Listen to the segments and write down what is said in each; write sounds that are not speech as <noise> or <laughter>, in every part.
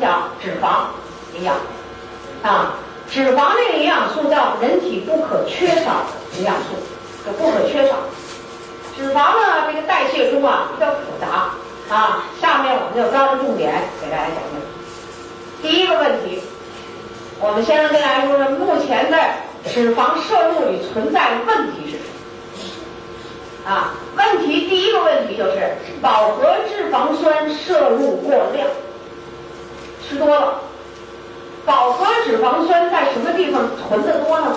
讲脂肪营养啊，脂肪这个营养素叫人体不可缺少的营养素，就不可缺少。脂肪呢，这个代谢中啊比较复杂啊，下面我们就抓住重点给大家讲讲。第一个问题，我们先跟大家说说目前的脂肪摄入里存在的问题是什么？啊，问题第一个问题就是饱和脂肪酸摄入过量，吃多了。饱和脂肪酸在什么地方存的多呢？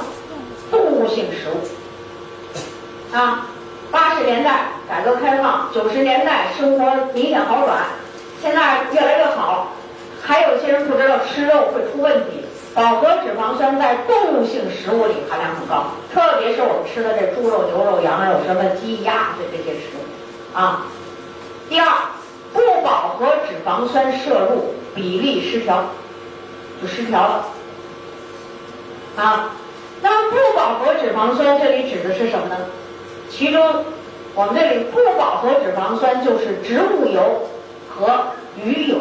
动物性食物。啊，八十年代改革开放，九十年代生活明显好转，现在越来越好。还有些人不知道吃肉会出问题。饱和脂肪酸在动物性食物里含量很高，特别是我们吃的这猪肉、牛肉、羊肉、什么鸡鸭这这些食物。啊，第二，不饱和脂肪酸摄入比例失调，就失调了。啊，那么不饱和脂肪酸这里指的是什么呢？其中，我们这里不饱和脂肪酸就是植物油和鱼油。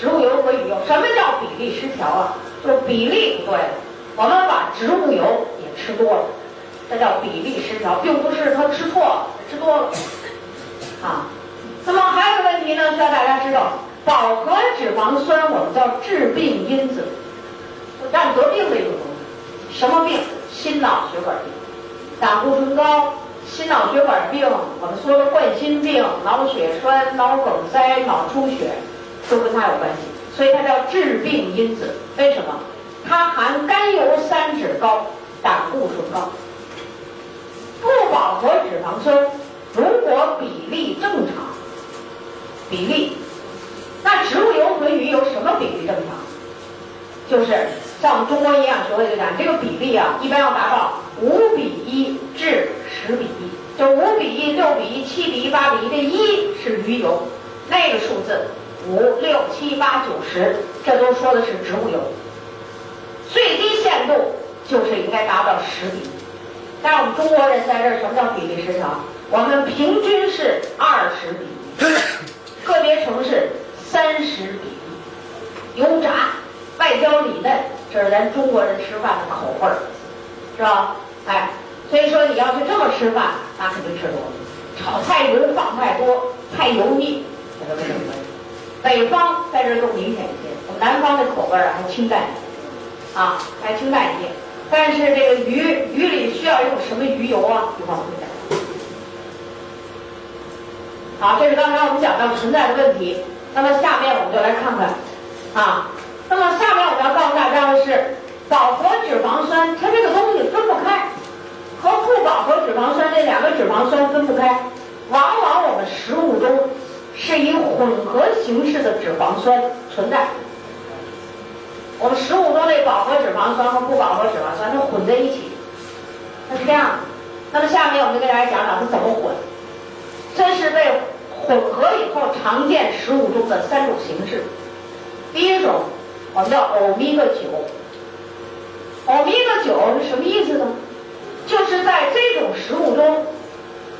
植物油和鱼油，什么叫比例失调啊？就比例不对。我们把植物油也吃多了，这叫比例失调，并不是他吃错了，吃多了。啊，那么还有个问题呢，需要大家知道，饱和脂肪酸我们叫致病因子，让得病的一种东西。什么病？心脑血管病，胆固醇高，心脑血管病，我们说的冠心病、脑血栓、脑梗塞、脑出血。都跟它有关系，所以它叫致病因子。为什么？它含甘油三酯高，胆固醇高。不饱和脂肪酸如果比例正常，比例，那植物油和鱼油什么比例正常？就是像我们中国营养学会就讲，这个比例啊，一般要达到五比一至十比一，就五比一、六比一、七比一、八比一，这一是鱼油，那个数字。五六七八九十，这都说的是植物油，最低限度就是应该达到十比。但是我们中国人在这儿，什么叫比例失调？我们平均是二十比一，<laughs> 个别城市三十比一。油炸、外焦里嫩，这是咱中国人吃饭的口味儿，是吧？哎，所以说你要是这么吃饭，那肯定吃多了。炒菜油放太多，太油腻，这都是什么？北方在这更明显一些，我们南方的口味儿还清淡一些，啊，还清淡一些。但是这个鱼鱼里需要用什么鱼油啊？一会儿我们讲。好，这是刚才我们讲到存在的问题。那么下面我们就来看看，啊，那么下面我们要告诉大家的是，饱和脂肪酸它这个东西分不开，和不饱和脂肪酸这两个脂肪酸分不开，往往我们食物中。是以混合形式的脂肪酸存在。我们食物中的饱和脂肪酸和不饱和脂肪酸它混在一起，它是这样的。那么下面我们就给大家讲讲它怎么混。这是被混合以后常见食物中的三种形式。第一种我们叫欧米伽九。欧米伽九是什么意思呢？就是在这种食物中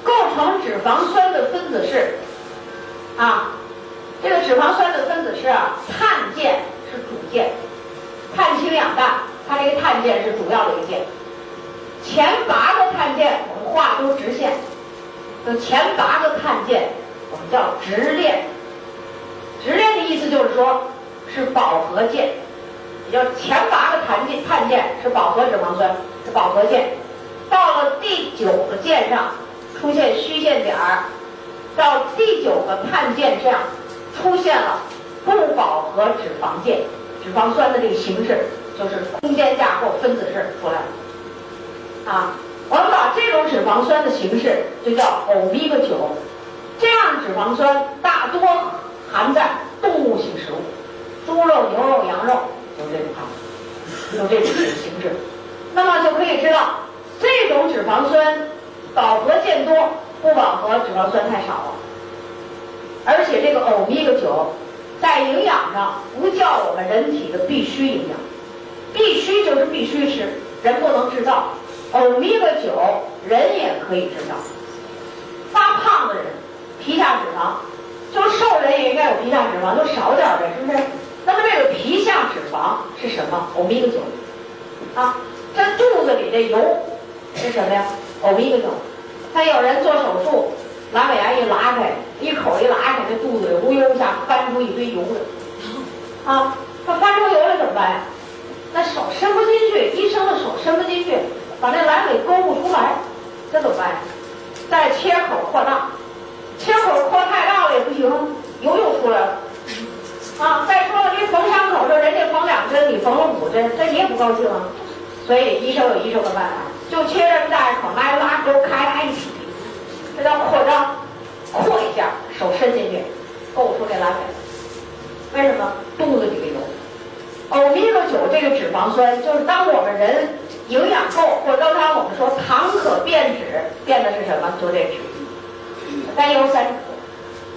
构成脂肪酸的分子是。啊，这个脂肪酸的分子是碳键是主键，碳氢氧氮，它这个碳键是主要的一键。前八个碳键我们画出直线，就前八个碳键我们叫直链。直链的意思就是说是饱和键，也就前八个碳键碳键是饱和脂肪酸，是饱和键。到了第九个键上出现虚线点儿。到第九个碳键上出现了不饱和脂肪键，脂肪酸的这个形式就是空间架构分子式出来了。啊，我们把这种脂肪酸的形式就叫欧米伽九。这样脂肪酸大多含在动物性食物，猪肉、牛肉、羊肉有这种含，有这种形式。那么就可以知道，这种脂肪酸饱和键多。不饱和脂肪酸太少了，而且这个欧米伽九在营养上不叫我们人体的必须营养，必须就是必须吃，人不能制造。欧米伽九人也可以制造，发胖的人皮下脂肪就瘦人也应该有皮下脂肪，就少点呗，是不是？那么这个皮下脂肪是什么？欧米伽九啊，这肚子里的油是什么呀？欧米伽九。他有人做手术，阑尾炎一拉开，一口一拉开，这肚子里呜悠一下翻出一堆油来，啊，他翻出油来怎么办呀？那手伸不进去，医生的手伸不进去，把那阑尾勾不出来，这怎么办呀？在切口扩大，切口扩太大了也不行，油又出来了。啊，再说了，你缝伤口这人家缝两针，你缝了五针，这你也不高兴啊。所以医生有医生的办法，就切这么大一口，拿拉钩开开一劈，这叫扩张，扩一下，手伸进去，勾出这阑尾。为什么？肚子里的油。欧米伽九这个脂肪酸，就是当我们人营养够，或者刚才我们说糖可变脂，变的是什么？就这脂，甘油三酯，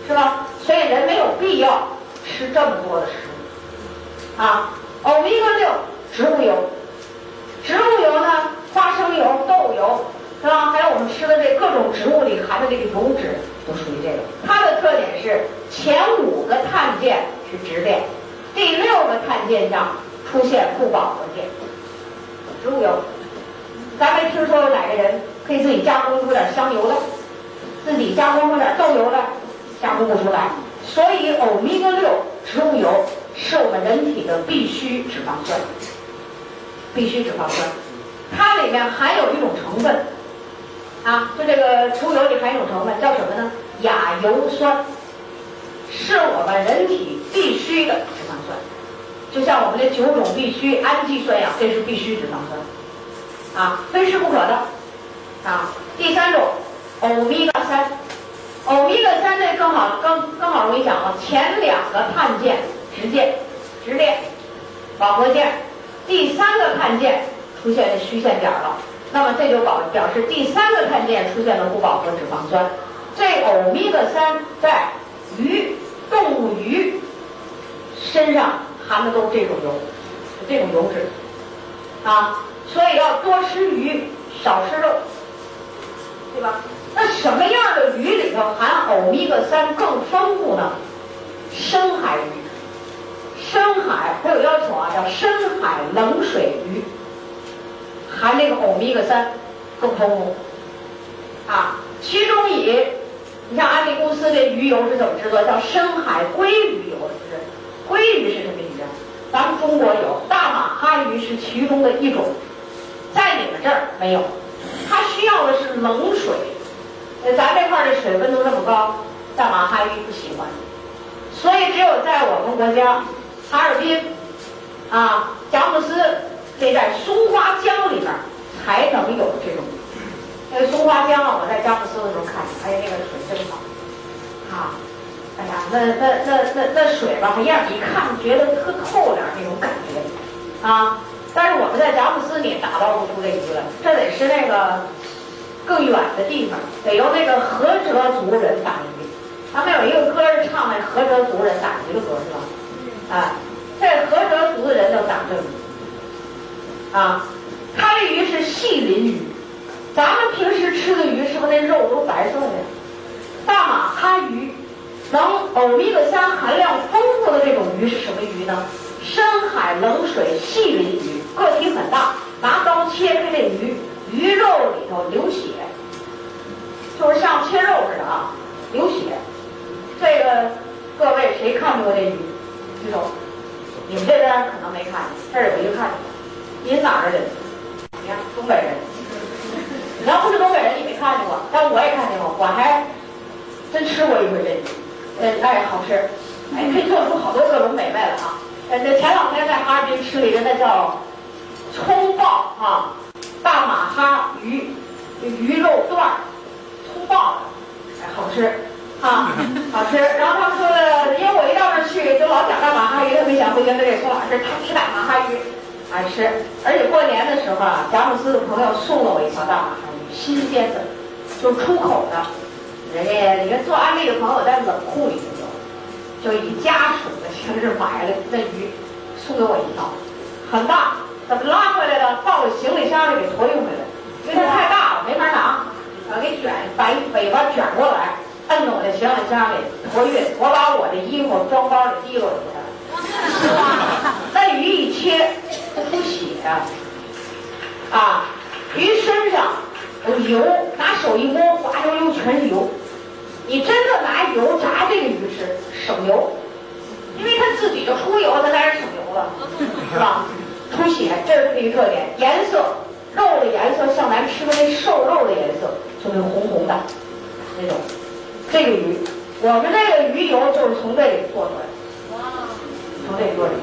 是吧？所以人没有必要吃这么多的食物啊。欧米伽六，植物油，植物油呢，花生油、豆油，是吧？还有我们吃的这各种植物里含的这个油脂，都属于这个。它的特点是前五个碳键是直链。第六个碳键上出现不饱和键，植物油，咱没听说有哪个人可以自己加工出点香油来，自己加工出点豆油来，加工不出来。所以欧米伽六植物油是我们人体的必需脂肪酸，必需脂肪酸，它里面含有一种成分，啊，就这个植物油里含一种成分叫什么呢？亚油酸，是我们人体必须的。就像我们的九种必需氨基酸呀，这是必需脂肪酸，啊，非吃不可的，啊。第三种，欧米伽三，欧米伽三这更好，更更好容易讲了。前两个碳键直键，直链，饱和键，第三个碳键出现虚线点了，那么这就表表示第三个碳键出现了不饱和脂肪酸。这欧米伽三在鱼，动物鱼身上。含的都是这种油，这种油脂，啊，所以要多吃鱼，少吃肉，对吧？那什么样的鱼里头含欧米伽三更丰富呢？深海鱼，深海它有要求啊，叫深海冷水鱼，含这个欧米伽三更丰富，啊，其中以你像安利公司的鱼油是怎么制作？叫深海鲑鱼油，是不是？鲑鱼是什么鱼啊？咱们中国有大马哈鱼是其中的一种，在你们这儿没有，它需要的是冷水，咱这块的水温度这么高，大马哈鱼不喜欢，所以只有在我们国家，哈尔滨，啊，佳木斯这在松花江里面才能有这种。那个松花江啊，我在佳木斯的时候看，哎，那个水真好，啊。哎呀，那那那那那水吧，一样一看觉得特透亮那种感觉，啊！但是我们在佳木斯你打捞不出这鱼来，这得是那个更远的地方，得由那个菏泽族人打鱼。他们有一个歌是唱那菏泽族人打鱼的歌，是吧？啊，这菏泽族的人都打这鱼，啊，他这鱼是细鳞鱼，咱们平时吃的鱼是不是那肉都白色的？大马哈鱼。能欧米伽三含量丰富的这种鱼是什么鱼呢？深海冷水细鳞鱼，个体很大，拿刀切开这鱼，鱼肉里头流血，就是像切肉似的啊，流血。这个各位谁看见过这鱼？举手。你们这边可能没看见，这儿有一个看见。您哪儿的人？你看东北人。你要不是东北人，你没看见过，但我也看见过，我还真吃过一回这鱼鱼。呃，哎，好吃，哎，可以做出好多各种美味了啊！呃，这前两天在哈尔滨吃了一个，那叫葱爆啊，大马哈鱼鱼肉段儿，葱爆的，哎，好吃啊，好吃。然后他们说的，因为我一到那儿去，就老讲大马哈鱼，特别想回跟这个宋老师他吃大马哈鱼，爱吃。而且过年的时候啊，佳木斯的朋友送了我一条大马哈鱼，新鲜的，就是出口的。人家，你看做安利的朋友在冷库里头，就以家属的形式买了那鱼，送给我一条，很大，怎么拉回来的？抱着行李箱里给托运回来，因为它太大了，没法拿，啊，给卷，把尾巴卷过来，摁着我的行李箱里托运，我把我的衣服装包里提溜出来了。那鱼一切不出血，啊，鱼身上有油，拿手一摸，滑溜溜全是油。你真的拿油炸这个鱼吃，省油，因为它自己就出油，它当然省油了，是吧？出血，这是它一个特点。颜色，肉的颜色像咱吃的那瘦肉的颜色，就那红红的那种。这个鱼，我们这个鱼油就是从这里做出来的。从这里做的。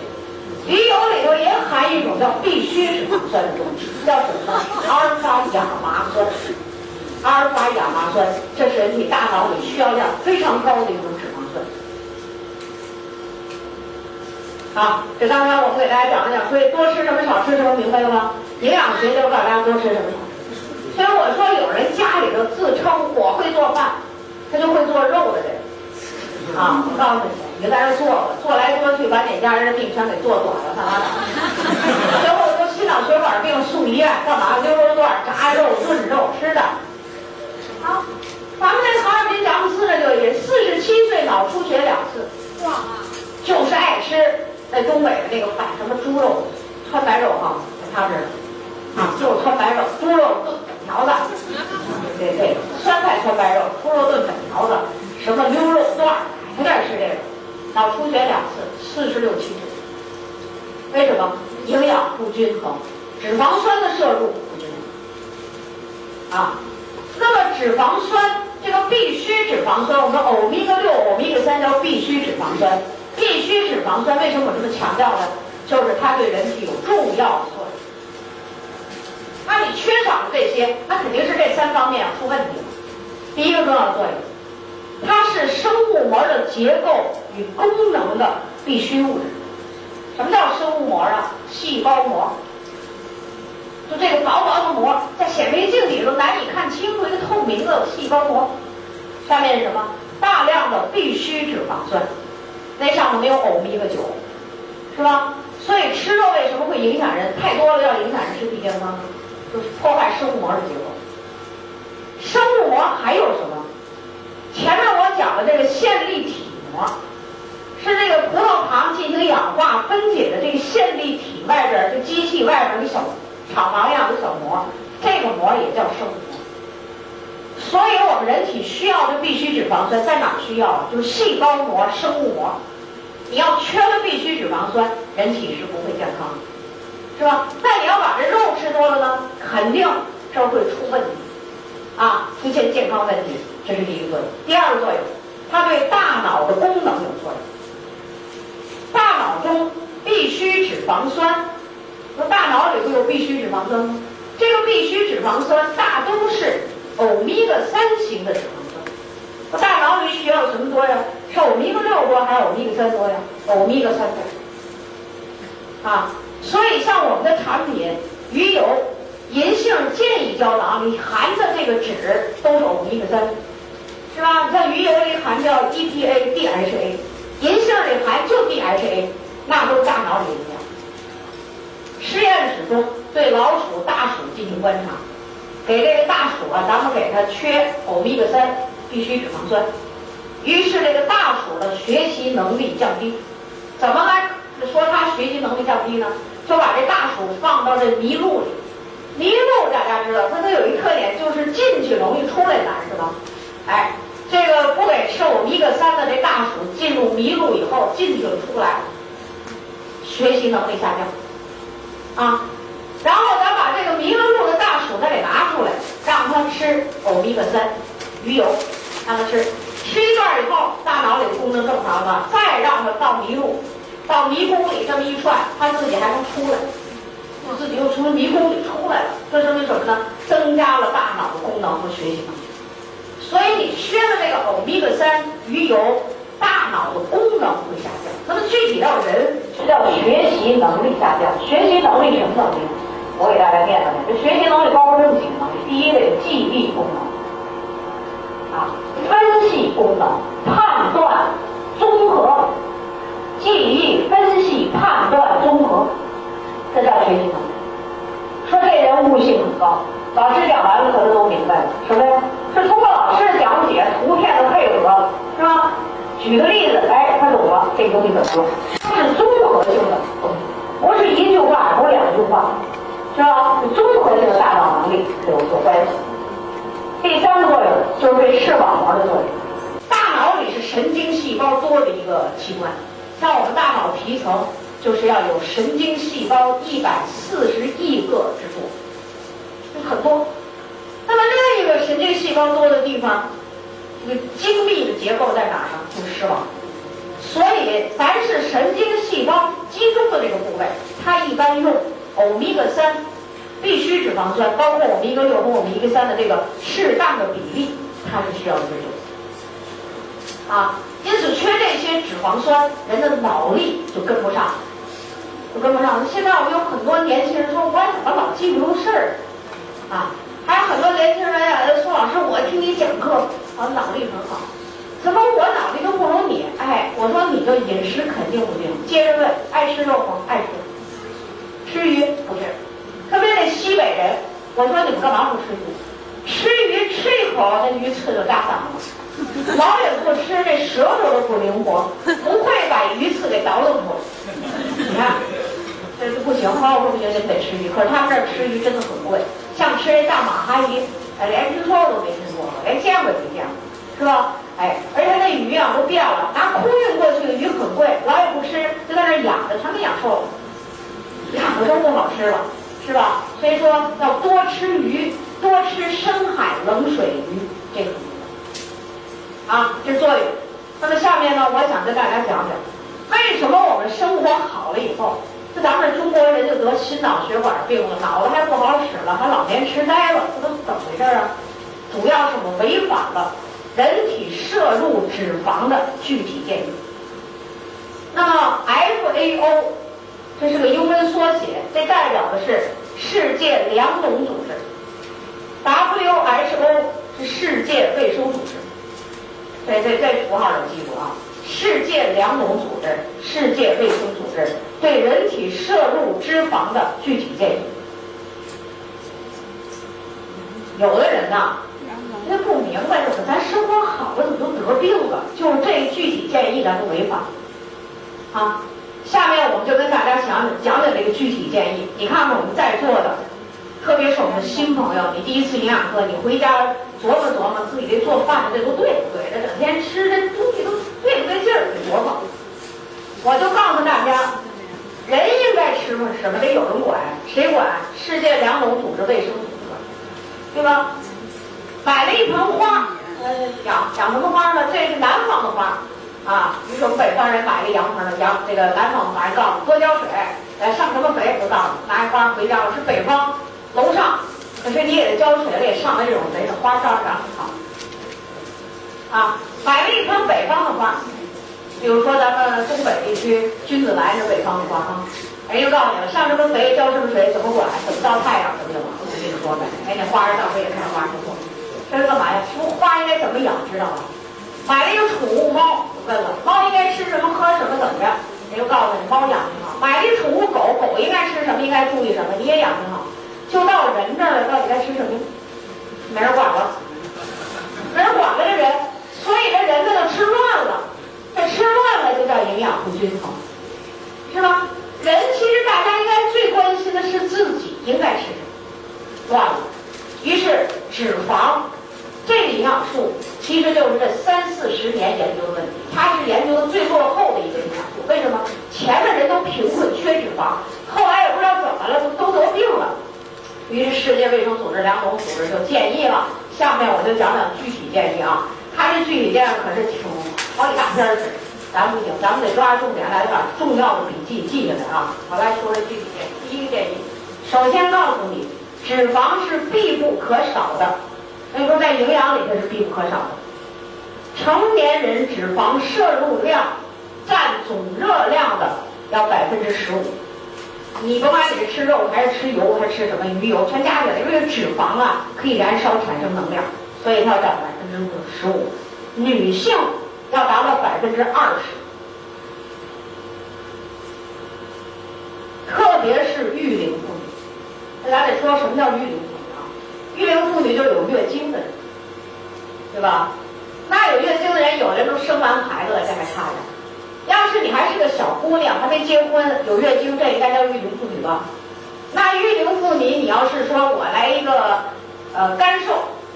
鱼油里头也含一种叫必需脂肪酸的东西，叫什么？阿尔法亚麻酸。阿尔法亚麻酸，这是人体大脑里需要量非常高的一种脂肪酸。好，这刚才我们给大家讲了讲，所以多吃什么少吃什么，明白了吗？营养学就告诉大家多吃什么。所以我说，有人家里头自称我会做饭，他就会做肉的人。啊，我告诉你，你在这做了，做来做去把哪家人的病全给做短了，干嘛呢？<laughs> 最后都心脑血管病送医院，干嘛？溜肉段、炸肉、炖肉吃的。好，咱们这哈尔滨佳木斯的就也四十七岁脑出血两次，哇，就是爱吃那东北的那个饭，什么猪肉、川白肉哈，他是啊，就是川白肉，猪肉炖粉条子，对 <laughs> 对对，酸菜川白肉，猪肉炖粉条子，什么溜肉段儿，不爱吃这个，脑出血两次，四十六七岁，为什么？营养不均衡，脂肪酸的摄入不均衡，啊。那么脂肪酸这个必需脂肪酸，我们欧米伽六、欧米伽三叫必需脂肪酸。必需脂肪酸为什么我这么强调呢？就是它对人体有重要的作用。那你缺少了这些，那肯定是这三方面要出问题了。第一个重要作用，它是生物膜的结构与功能的必需物质。什么叫生物膜啊？细胞膜。就这个薄薄的膜，在显微镜里头难以看清楚一个透明的细胞膜，下面是什么？大量的必需脂肪酸，那上头没有欧米伽九，是吧？所以吃肉为什么会影响人？太多了要影响人身体健康，就是破坏生物膜的结构。生物膜还有什么？前面我讲的这个线粒体膜，是这个葡萄糖进行氧化分解的这个线粒体外边，就机器外边的小。厂房样的小膜，这个膜也叫生物膜。所以我们人体需要的必需脂肪酸在哪需要？就是细胞膜、生物膜。你要缺了必需脂肪酸，人体是不会健康的，是吧？那你要把这肉吃多了呢，肯定这会出问题，啊，出现健康问题。这是第一个作用。第二个作用，它对大脑的功能有作用。大脑中必需脂肪酸。必需脂肪酸？这个必需脂肪酸大都是欧米伽三型的脂肪酸。大脑里需要什么多呀？是欧米伽六多还是欧米伽三多呀？欧米伽三多。啊，所以像我们的产品鱼油、银杏健乙胶囊里含的这个脂都是欧米伽三，是吧？你像鱼油里含叫 EPA、DHA，银杏里含就 DHA，那都是大脑里营养。实验室中对老鼠、大鼠进行观察，给这个大鼠啊，咱们给它缺欧米伽三必需脂肪酸，于是这个大鼠的学习能力降低。怎么来说它学习能力降低呢？就把这大鼠放到这麋鹿里，麋鹿大家知道，它都有一特点，就是进去容易出来难，是吧？哎，这个不给吃欧米伽三的这大鼠进入麋鹿以后，进去就出来，学习能力下降。啊，然后咱把这个迷了路的大鼠再给拿出来，让它吃欧米伽三鱼油，让它吃，吃一段以后，大脑里的功能正常了，再让它到迷路，到迷宫里这么一串，它自己还能出来，它自己又从迷宫里出来了，这说明什么呢？增加了大脑的功能和学习能力。所以你缺了这个欧米伽三鱼油。大脑的功能会下降，那么具体到人是叫学习能力下降。学习能力什么能力？我给大家念叨念。这学习能力包括这么几个能力：第一个有记忆功能，啊，分析功能、判断、综合，记忆、分析、判断、综合，这叫学习能力。说这人悟性很高，老师讲完了，可能都明白了，什么呀？是通过老师的讲解、图片的配合，是吧？举个例子，哎，他懂了，这东西怎么用？它是综合性的，不是一句话，不是两句话，是吧？综合性的大脑能力有所关系。第三个作用就是对视网膜的作用。大脑里是神经细胞多的一个器官，像我们大脑皮层就是要有神经细胞一百四十亿个之多。就很多，那么另一个神经细胞多的地方，这个精密的结构在哪儿呢？就是视网。所以，凡是神经细胞集中的这个部位，它一般用欧米伽三必需脂肪酸，包括欧米伽六和欧米伽三的这个适当的比例，它是需要追求。啊，因此缺这些脂肪酸，人的脑力就跟不上，就跟不上。现在我们有很多年轻人说，我怎么老记不住事儿？啊，还有很多年轻人呀，说老师，我听你讲课，我脑力很好，怎么我脑力都不如你？哎，我说你就饮食肯定不行。接着问，爱吃肉吗？爱吃。吃鱼不是，特别那西北人，我说你们干嘛不吃鱼？吃鱼吃一口，那鱼刺就扎嗓子。老也不吃，这舌头都不灵活，不会把鱼刺给倒腾出来。你看。这就不行，我说不行，你得吃鱼。可是他们这儿吃鱼真的很贵，阿姨，连听说都没听说过，连见过都没见过，是吧？哎，而且那鱼啊都变了，拿空运过去的鱼很贵，老也不吃，就在那养着，全给养瘦了，养的都不好吃了，是吧？所以说要多吃鱼，多吃深海冷水鱼，这个很重要。啊，这作用。那么下面呢，我想跟大家讲讲，为什么我们生活好了以后。这咱们中国人就得心脑血管病了，脑子还不好使了，还老年痴呆了，这都怎么回事啊？主要是我们违反了人体摄入脂肪的具体建议。那么 FAO 这是个英文缩写，这代表的是世界粮农组织；WHO 是世界卫生组织。这这这符号得记住啊！世界粮农组织、世界卫生组织对人体摄入脂肪的具体建议。有的人呢，他不明白怎么咱生活好了，怎么都得病了？就是这具体建议咱不违法。啊，下面我们就跟大家讲讲讲讲这个具体建议。你看看我们在座的，特别是我们新朋友，你第一次营养课，你回家琢磨琢磨自己这做饭的这都对不对？这整天吃这东西都。对不对劲儿？得琢磨。我就告诉大家，人应该吃什么？得有人管，谁管？世界粮农组织、卫生组织，对吧？买了一盆花，呃，养养什么花呢？这是南方的花，啊，比如说北方人买个洋盆的，洋这个南方的花，告诉多浇水，呃，上什么肥？我告诉你，拿一花回家。我是北方，楼上，可是你也得浇水，得上那种肥的花招长很好。啊，买了一盆北方的花，比如说咱们东北地区君子兰是北方的花啊。人家告诉你了，上什么肥，浇什么水，怎么管，怎么照太阳，怎么怎么，我跟你说呗。哎，那花儿到时候也开花不错。这是干嘛呀？说花应该怎么养，知道吗？买了一个宠物猫，问了，猫应该吃什么，喝什么，怎么着？人家告诉你，猫养挺好。买了一宠物狗，狗应该吃什么，应该注意什么，你也养挺好。就到人这儿了，到底该吃什么？没人管了，没人管了，这人。所以这人呢就吃乱了，这吃乱了就叫营养不均衡，是吧？人其实大家应该最关心的是自己应该吃什么，乱了。于是脂肪这个营养素其实就是这三四十年研究的问题，它是研究的最落后的一个营养素。为什么？前面人都贫困缺脂肪，后来也不知道怎么了，都都得病了。于是世界卫生组织、粮农组织就建议了。下面我就讲讲具体建议啊。他这具体建议可是挺好几大篇儿，咱不行，咱们得抓重点来把重要的笔记记下来啊！我来说说具体建议。第一个建议，首先告诉你，脂肪是必不可少的，所以说在营养里它是必不可少的。成年人脂肪摄入量占总热量的要百分之十五。你甭管你是吃肉还是吃油还是吃什么鱼油，全加起来，因为脂肪啊可以燃烧产生能量。所以它要占百分之十五，女性要达到百分之二十，特别是育龄妇女。那咱得说什么叫育龄妇女啊？育龄妇女就有月经的人，对吧？那有月经的人，有的人都生完孩子了，这还差点。要是你还是个小姑娘，还没结婚，有月经，这应该叫育龄妇女吧？那育龄妇女，你要是说我来一个呃干瘦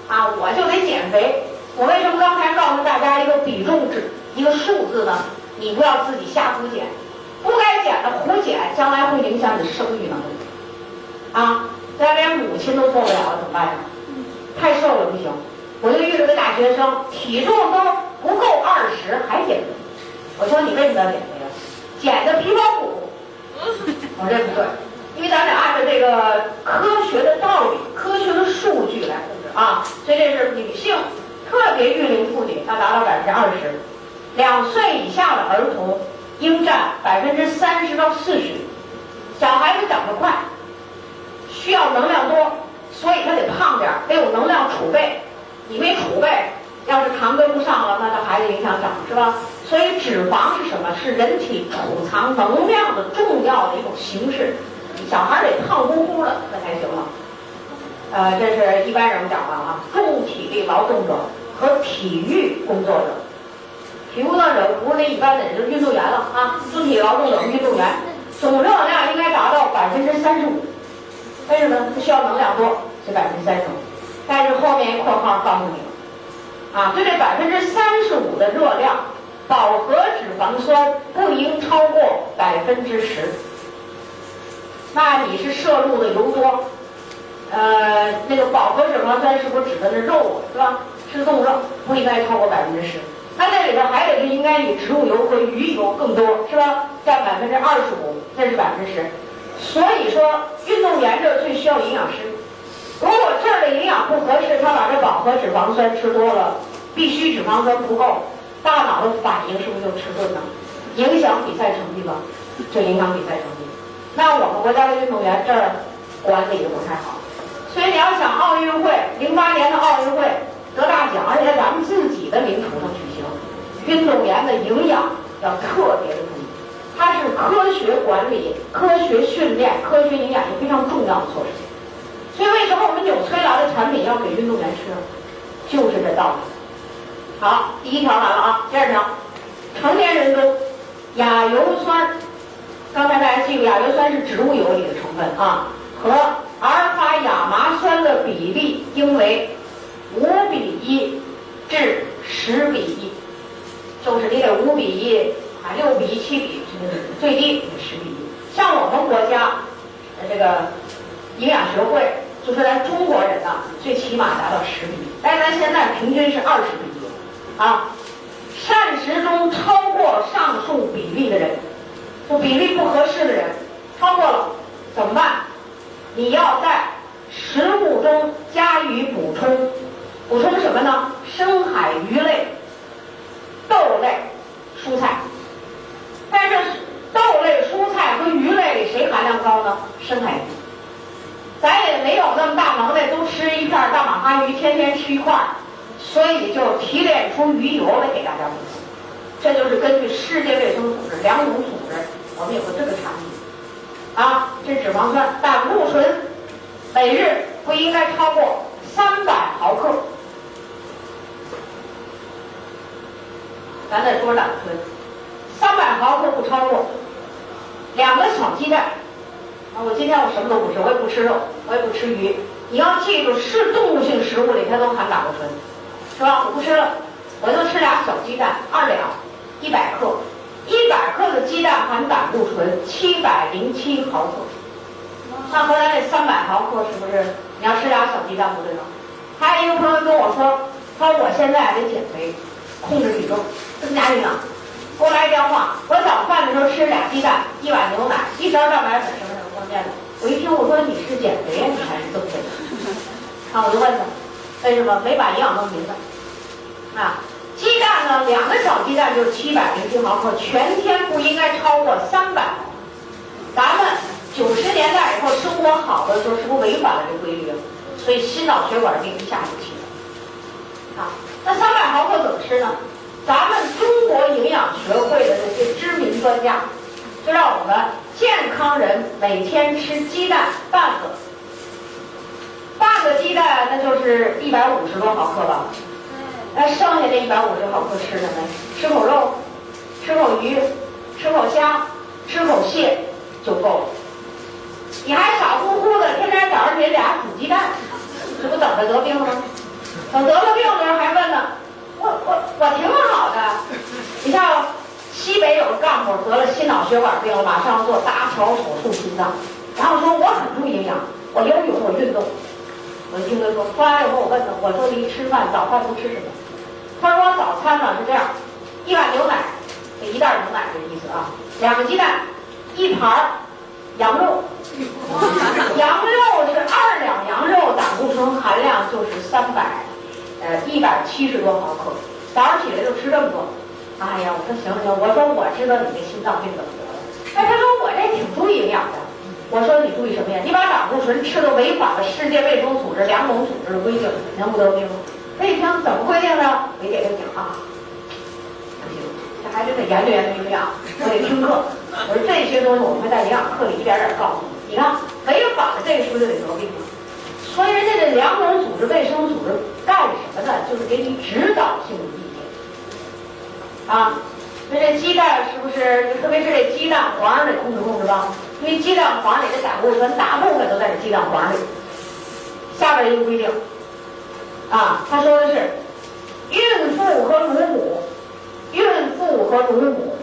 啊，我就得减肥。我为什么刚才告诉大家一个比重值，一个数字呢？你不要自己瞎胡减，不该减的胡减，将来会影响你生育能力。啊，咱连母亲都做不了了，怎么办呀？太瘦了不行。我就遇了个大学生，体重都不够二十，还减肥。我说你为什么要减肥啊？减的皮包骨。我这不对，因为咱得按照这个科学的道理、科学的数据来控制啊。所以这是女性，特别育龄妇女要达到百分之二十，两岁以下的儿童应占百分之三十到四十。小孩子长得快。需要能量多，所以他得胖点，得有能量储备。你没储备，要是糖跟不上了，那这孩子影响长是吧？所以脂肪是什么？是人体储藏能量的重要的一种形式。小孩得胖乎乎的，那才行了。呃，这是一般人讲的啊，重体力劳动者和体育工作者。体育工作者不是那一般的人，就是运动员了啊。重体力劳动者、运动员，总热量应该达到百分之三十五。为什么？不需要能量多，是百分之三十五。但是后面一括号告诉你了，啊，就这百分之三十五的热量，饱和脂肪酸不应超过百分之十。那你是摄入的油多，呃，那个饱和脂肪酸是不是指的是肉啊是吧？吃动物肉不应该超过百分之十。那这里头还得是应该以植物油和鱼油更多是吧？占百分之二十五，这是百分之十。所以说，运动员这最需要营养师。如果这儿的营养不合适，他把这饱和脂肪酸吃多了，必须脂肪酸不够，大脑的反应是不是就迟钝了？影响比赛成绩吧？就影响比赛成绩。那我们国家的运动员这儿管理的不太好。所以你要想奥运会，零八年的奥运会得大奖，而且在咱们自己的领土上举行，运动员的营养要特别的注意。它是科学管理、科学训练、科学营养一个非常重要的措施。所以，为什么我们纽崔莱的产品要给运动员吃？就是这道理。好，第一条完了啊，第二条，成年人中亚油酸，刚才大家记住，亚油酸是植物油里的成分啊，和阿尔法亚麻酸的比例应为五比一至十比一，就是你得五比一。啊，六比一、七比是最低十比一。像我们国家，呃，这个营养学会就说咱中国人呢，最起码达到十比一，但是咱现在平均是二十比一。啊，膳食中超过上述比例的人，就比例不合适的人，超过了怎么办？你要在食物中加以补充，补充什么呢？深海鱼类、豆类、蔬菜。但是豆类、蔬菜和鱼类谁含量高呢？深海鱼。咱也没有那么大能耐，都吃一片大马哈鱼，天天吃一块，所以就提炼出鱼油来给大家补。这就是根据世界卫生组织、粮农组织，我们有个这个产品。啊，这脂肪酸胆固醇每日不应该超过三百毫克。咱再说胆固醇。三百毫克不超过，两个小鸡蛋。啊，我今天我什么都不吃，我也不吃肉，我也不吃鱼。你要记住，是动物性食物里它都含胆固醇，是吧？我不吃了，我就吃俩小鸡蛋，二两，一百克，一百克的鸡蛋含胆固醇七百零七毫克。那和咱这三百毫克是不是？你要吃俩小鸡蛋不对吗？还有一个朋友跟我说，他说我现在得减肥，控制体重，增加营养。给我来电话，我早饭的时候吃俩鸡蛋，一碗牛奶，一勺蛋白粉，什么什么关键的。我一听，我说你是减肥呀，你还是增肥？啊，我就问他，为什么没把营养弄明白？啊，鸡蛋呢，两个小鸡蛋就是七百零七毫克，全天不应该超过三百毫克。咱们九十年代以后生活好的时候，是不是违反了这规律？所以心脑血管病一下就起了。啊，那三百毫克怎么吃呢？咱们中国营养学会的这些知名专家，就让我们健康人每天吃鸡蛋半个，半个鸡蛋那就是一百五十多毫克吧。那剩下这一百五十毫克吃什么？吃口肉，吃口鱼，吃口虾，吃口蟹就够了。你还傻乎乎的天天早上给俩煮鸡蛋，这不等着得病吗？等得了病的人还问呢，我我我挺好的。你像西北有个干部得了心脑血管病，马上做搭桥手术心脏，然后说我很注意营养，我游泳我运动。我听他说，后来以后我问他，我说你吃饭早饭不吃什么？他说早餐呢是这样，一碗牛奶，这一袋牛奶的意思啊，两个鸡蛋，一盘羊肉。羊肉是二两羊肉，胆固醇含量就是三百，呃，一百七十多毫克。早上起来就吃这么多。哎呀，我说行行，我说我知道你这心脏病怎么得了。哎，他说我这挺注意营养的。我说你注意什么呀？你把胆固醇吃的违反了世界卫生组织粮农组织的规定，能不得病吗？他一听怎么规定呢？我给他讲啊，不行，这还真得研究研究营养，我得听课。我说这些东西我们会在营养课里一点点告诉你。你看，违反了这个是不是就得得病了？所以人家这粮农组织、卫生组织干什么的？就是给你指导性的意见啊。那这鸡蛋是不是？特别是这鸡蛋黄得控制控制吧？因为鸡蛋黄里的胆固醇大部分都在这鸡蛋黄里。下边一个规定啊，他说的是，孕妇和乳母，孕妇和乳母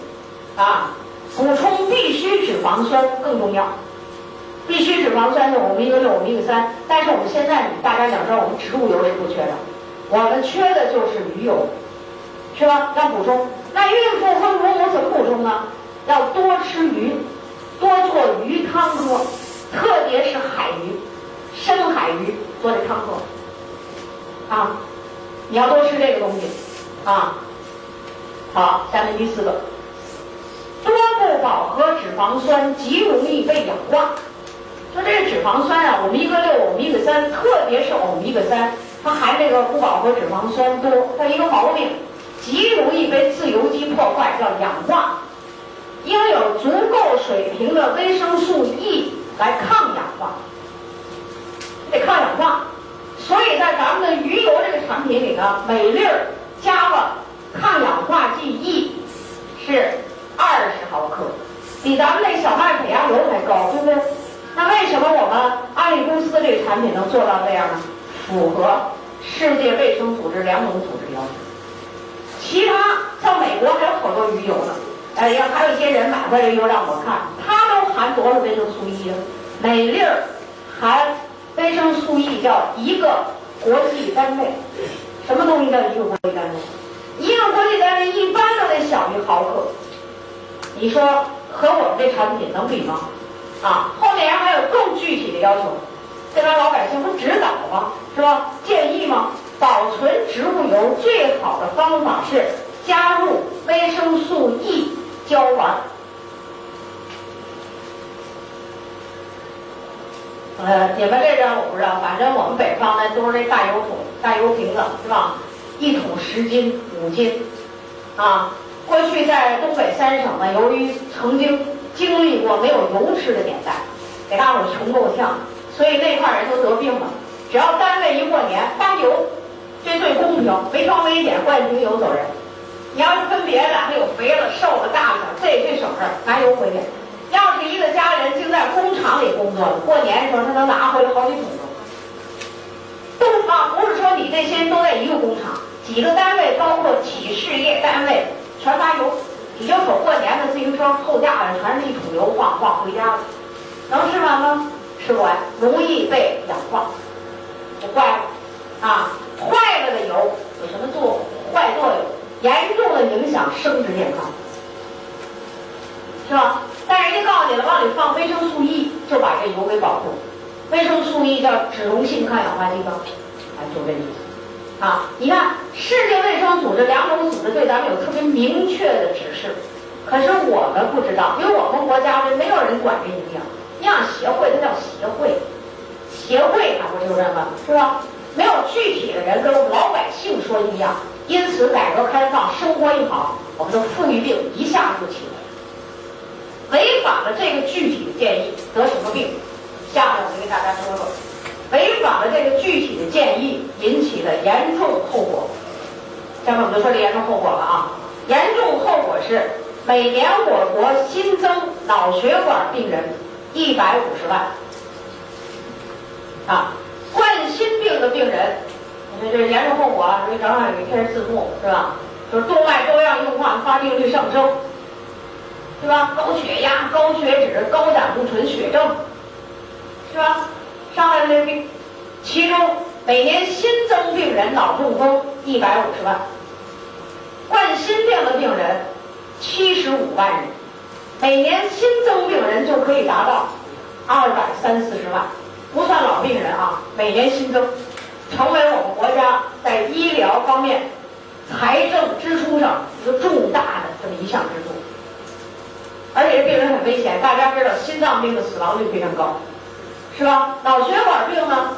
啊，补充必需脂肪酸更重要。必需脂肪酸是我们一个六、我们一个三，但是我们现在大家想知道，我们植物油是不缺的，我们缺的就是鱼油，是吧？要补充。那孕妇和乳母怎么补充呢？要多吃鱼，多做鱼汤喝，特别是海鱼，深海鱼做这汤喝。啊，你要多吃这个东西，啊。好，下面第四个，多不饱和脂肪酸极容易被氧化。说这个脂肪酸啊，欧米伽六、欧米伽三，特别是欧米伽三，它含这个不饱和脂肪酸多，它一个毛病，极容易被自由基破坏，叫氧化。应有足够水平的维生素 E 来抗氧化，得抗氧化。所以在咱们的鱼油这个产品里呢，每粒儿加了抗氧化剂 E 是二十毫克，比咱们那小麦胚芽油还高，对不对？那为什么我们安利公司这个产品能做到这样呢？符合世界卫生组织两种组织要求。其他像美国还有好多鱼油呢，哎呀，还有一些人买回来又让我看，它都含多少维生素 E 啊？每粒儿含维生素 E 叫一个国际单位，什么东西叫一个国际单位？一个国际单位一般都得小于毫克，你说和我们这产品能比吗？啊，后面还有更具体的要求，这帮老百姓不指导吗？是吧？建议吗？保存植物油最好的方法是加入维生素 E 胶丸。呃，你们这边我不知道，反正我们北方呢都是那大油桶、大油瓶子，是吧？一桶十斤、五斤，啊，过去在东北三省呢，由于曾经。经历过没有油吃的年代，给大伙穷够呛，所以那块人都得病了。只要单位一过年发油，这最公平，没装危险，换瓶油走人。你要是分别的，还有肥了、瘦了、大了，这这省事儿，拿油回去。要是一个家人竟在工厂里工作的，过年的时候他能拿回来好几桶油。都啊，不是说你这些人都在一个工厂，几个单位，包括企事业单位，全发油。你就说过年的自行车后架上全是一桶油，晃晃回家了，能吃完吗？吃不完，容易被氧化，就坏了。啊，坏了的油有什么作坏作用？严重的影响生殖健康，是吧？但人家告诉你了，往里放维生素 E，就把这油给保护。维生素 E 叫脂溶性抗氧化剂吗？哎，就这意思。啊，你看，世界卫生组织、粮农组织对咱们有特别明确的指示，可是我们不知道，因为我们国家这没有人管这营养，营养协会它叫协会，协会它不就这么是吧？没有具体的人跟我们老百姓说营养，因此改革开放，生活一好，我们的富裕病一下子就起来了，违反了这个具体的建议，得什么病？下面我就给大家说说。违反了这个具体的建议，引起的严重后果。下面我们就说这严重后果了啊！严重后果是每年我国新增脑血管病人一百五十万。啊，冠心病的病人，你说这是严重后果啊！所以正好给贴着字幕是吧？就是动脉粥样硬化发病率上升，对吧？高血压、高血脂、高胆固醇血症，是吧？上来的这病，其中每年新增病人脑中风一百五十万，冠心病的病人七十五万人，每年新增病人就可以达到二百三四十万，不算老病人啊，每年新增，成为我们国家在医疗方面财政支出上一个重大的这么一项支出，而且这病人很危险，大家知道心脏病的死亡率非常高。是吧？脑血管病呢，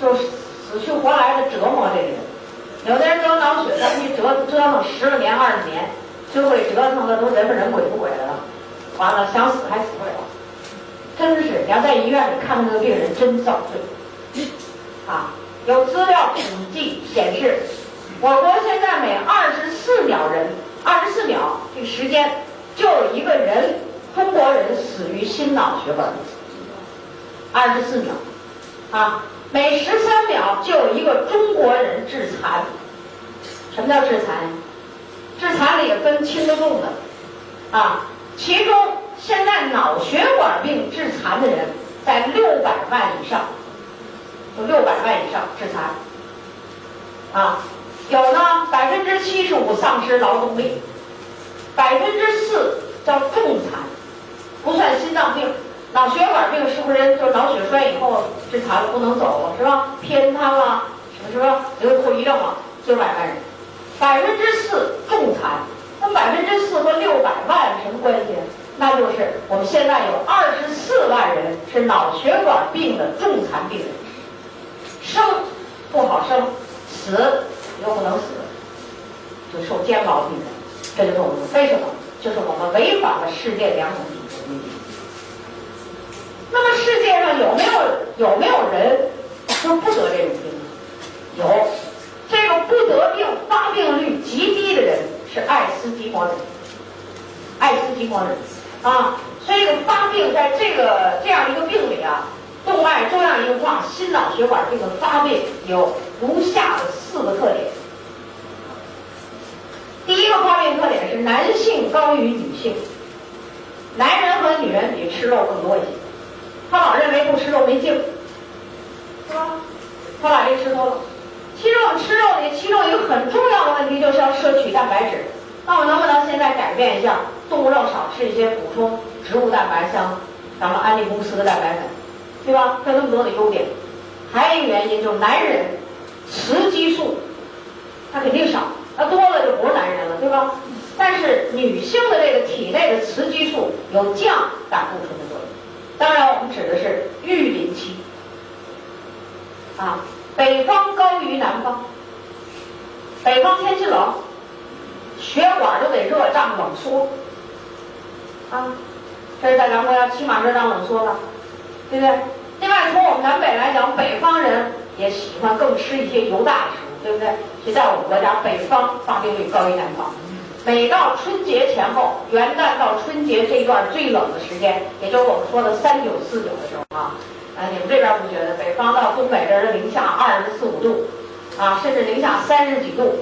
就是死去活来的折磨这个人。有的人得脑血栓，一折折腾十来年、二十年，最后折腾的都人不人鬼不鬼的了。完了，想死还死不了。真是，你要在医院里看那个病人，真遭罪。啊，有资料统计显示，我国现在每二十四秒人，二十四秒这时间，就有一个人，中国人死于心脑血管病。二十四秒，啊，每十三秒就有一个中国人致残。什么叫致残？致残里也分轻的重的，啊，其中现在脑血管病致残的人在六百万以上，就六百万以上致残，啊，有呢百分之七十五丧失劳动力，百分之四叫重残，不算心脏病。脑血管病是不是就脑血栓以后致残了不能走了是吧？偏瘫了什么什么留后遗症了，九百万人，百分之四重残。那百分之四和六百万什么关系？那就是我们现在有二十四万人是脑血管病的重残病人，生不好？生，死又不能死，就受煎熬病人。这就是我们为什么？就是我们违反了世界良种组织规定。那么世界上有没有有没有人说不得这种病？有，这个不得病、发病率极低的人是爱斯基摩人。爱斯基摩人啊，所以发病在这个这样一个病里啊，动脉粥样硬化、心脑血管病的发病有如下的四个特点。第一个发病特点是男性高于女性，男人和女人比吃肉更多一些。他老认为不吃肉没劲，是吧？他把这吃多了。其实我们吃肉里，其中一个很重要的问题就是要摄取蛋白质。那我能不能现在改变一下，动物肉少吃一些，补充植物蛋白，像咱们安利公司的蛋白粉，对吧？有那么多的优点。还有一个原因就是男人雌激素它肯定少，那多了就不是男人了，对吧？但是女性的这个体内的雌激素有降胆固醇的作用。当然，我们指的是育龄期，啊，北方高于南方，北方天气冷，血管都得热胀冷缩，啊，这是在咱们国家起码热胀冷缩了，对不对？另外，从我们南北来讲，北方人也喜欢更吃一些油大的食物，对不对？所以在我们国家，北方发病率高于南方。每到春节前后，元旦到春节这一段最冷的时间，也就是我们说的三九四九的时候啊，啊，你们这边不觉得？北方到东北这儿的零下二十四五度，啊，甚至零下三十几度，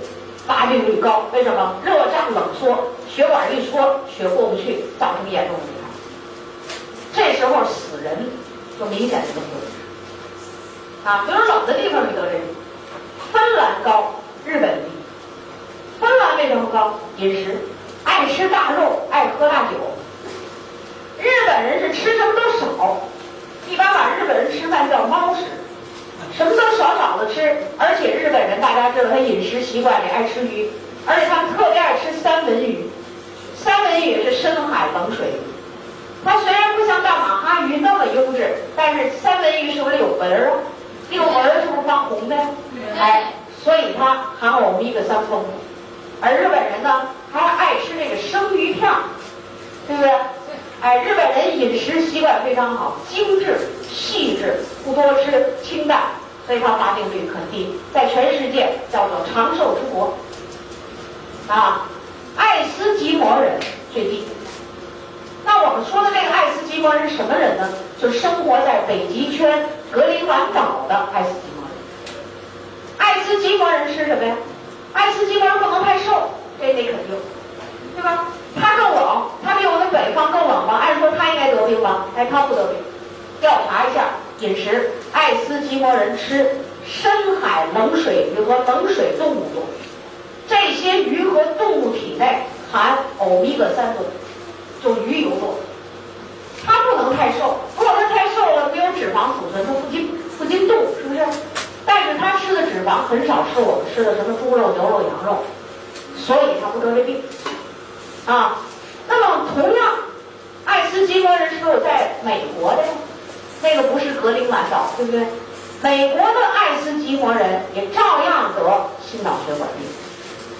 发病率高。为什么？热胀冷缩，血管一缩，血过不去，造成严重的危害。这时候死人就明显的更多。啊，比如冷的地方你得这个，芬兰高，日本低。芬兰为什么高？饮食，爱吃大肉，爱喝大酒。日本人是吃什么都少，一般把日本人吃饭叫猫食，什么都少少的吃。而且日本人大家知道，他饮食习惯也爱吃鱼，而且他们特别爱吃三文鱼。三文鱼是深海冷水鱼，它虽然不像大马哈鱼那么优质，但是三文鱼是不是有纹儿啊？有纹儿是不是发红的？哎，所以它含欧米伽三丰富。而日本人呢，还爱吃这个生鱼片儿，对不对？哎，日本人饮食习惯非常好，精致细致，不多吃，清淡，所以它发病率很低，在全世界叫做长寿之国。啊，爱斯基摩人最低。那我们说的这个爱斯基摩人是什么人呢？就生活在北极圈格陵兰岛的爱斯基摩人。爱斯基摩人吃什么呀？爱斯基摩人不能太瘦，这得肯定，对吧？他更冷，他比我们北方更冷吗？按说他应该得病吧？哎，他不得病。调查一下饮食，爱斯基摩人吃深海冷水鱼和冷水动物多。这些鱼和动物体内含欧米伽三多，就鱼油多。他不能太瘦，如果他太瘦了，没有脂肪储存，他不经不经动，是不是？但是他吃的脂肪很少吃我们吃的什么猪肉、牛肉、羊肉，所以他不得这病。啊，那么同样，爱斯基摩人是有在美国的呀，那个不是格陵兰岛，对不对？美国的爱斯基摩人也照样得心脑血管病。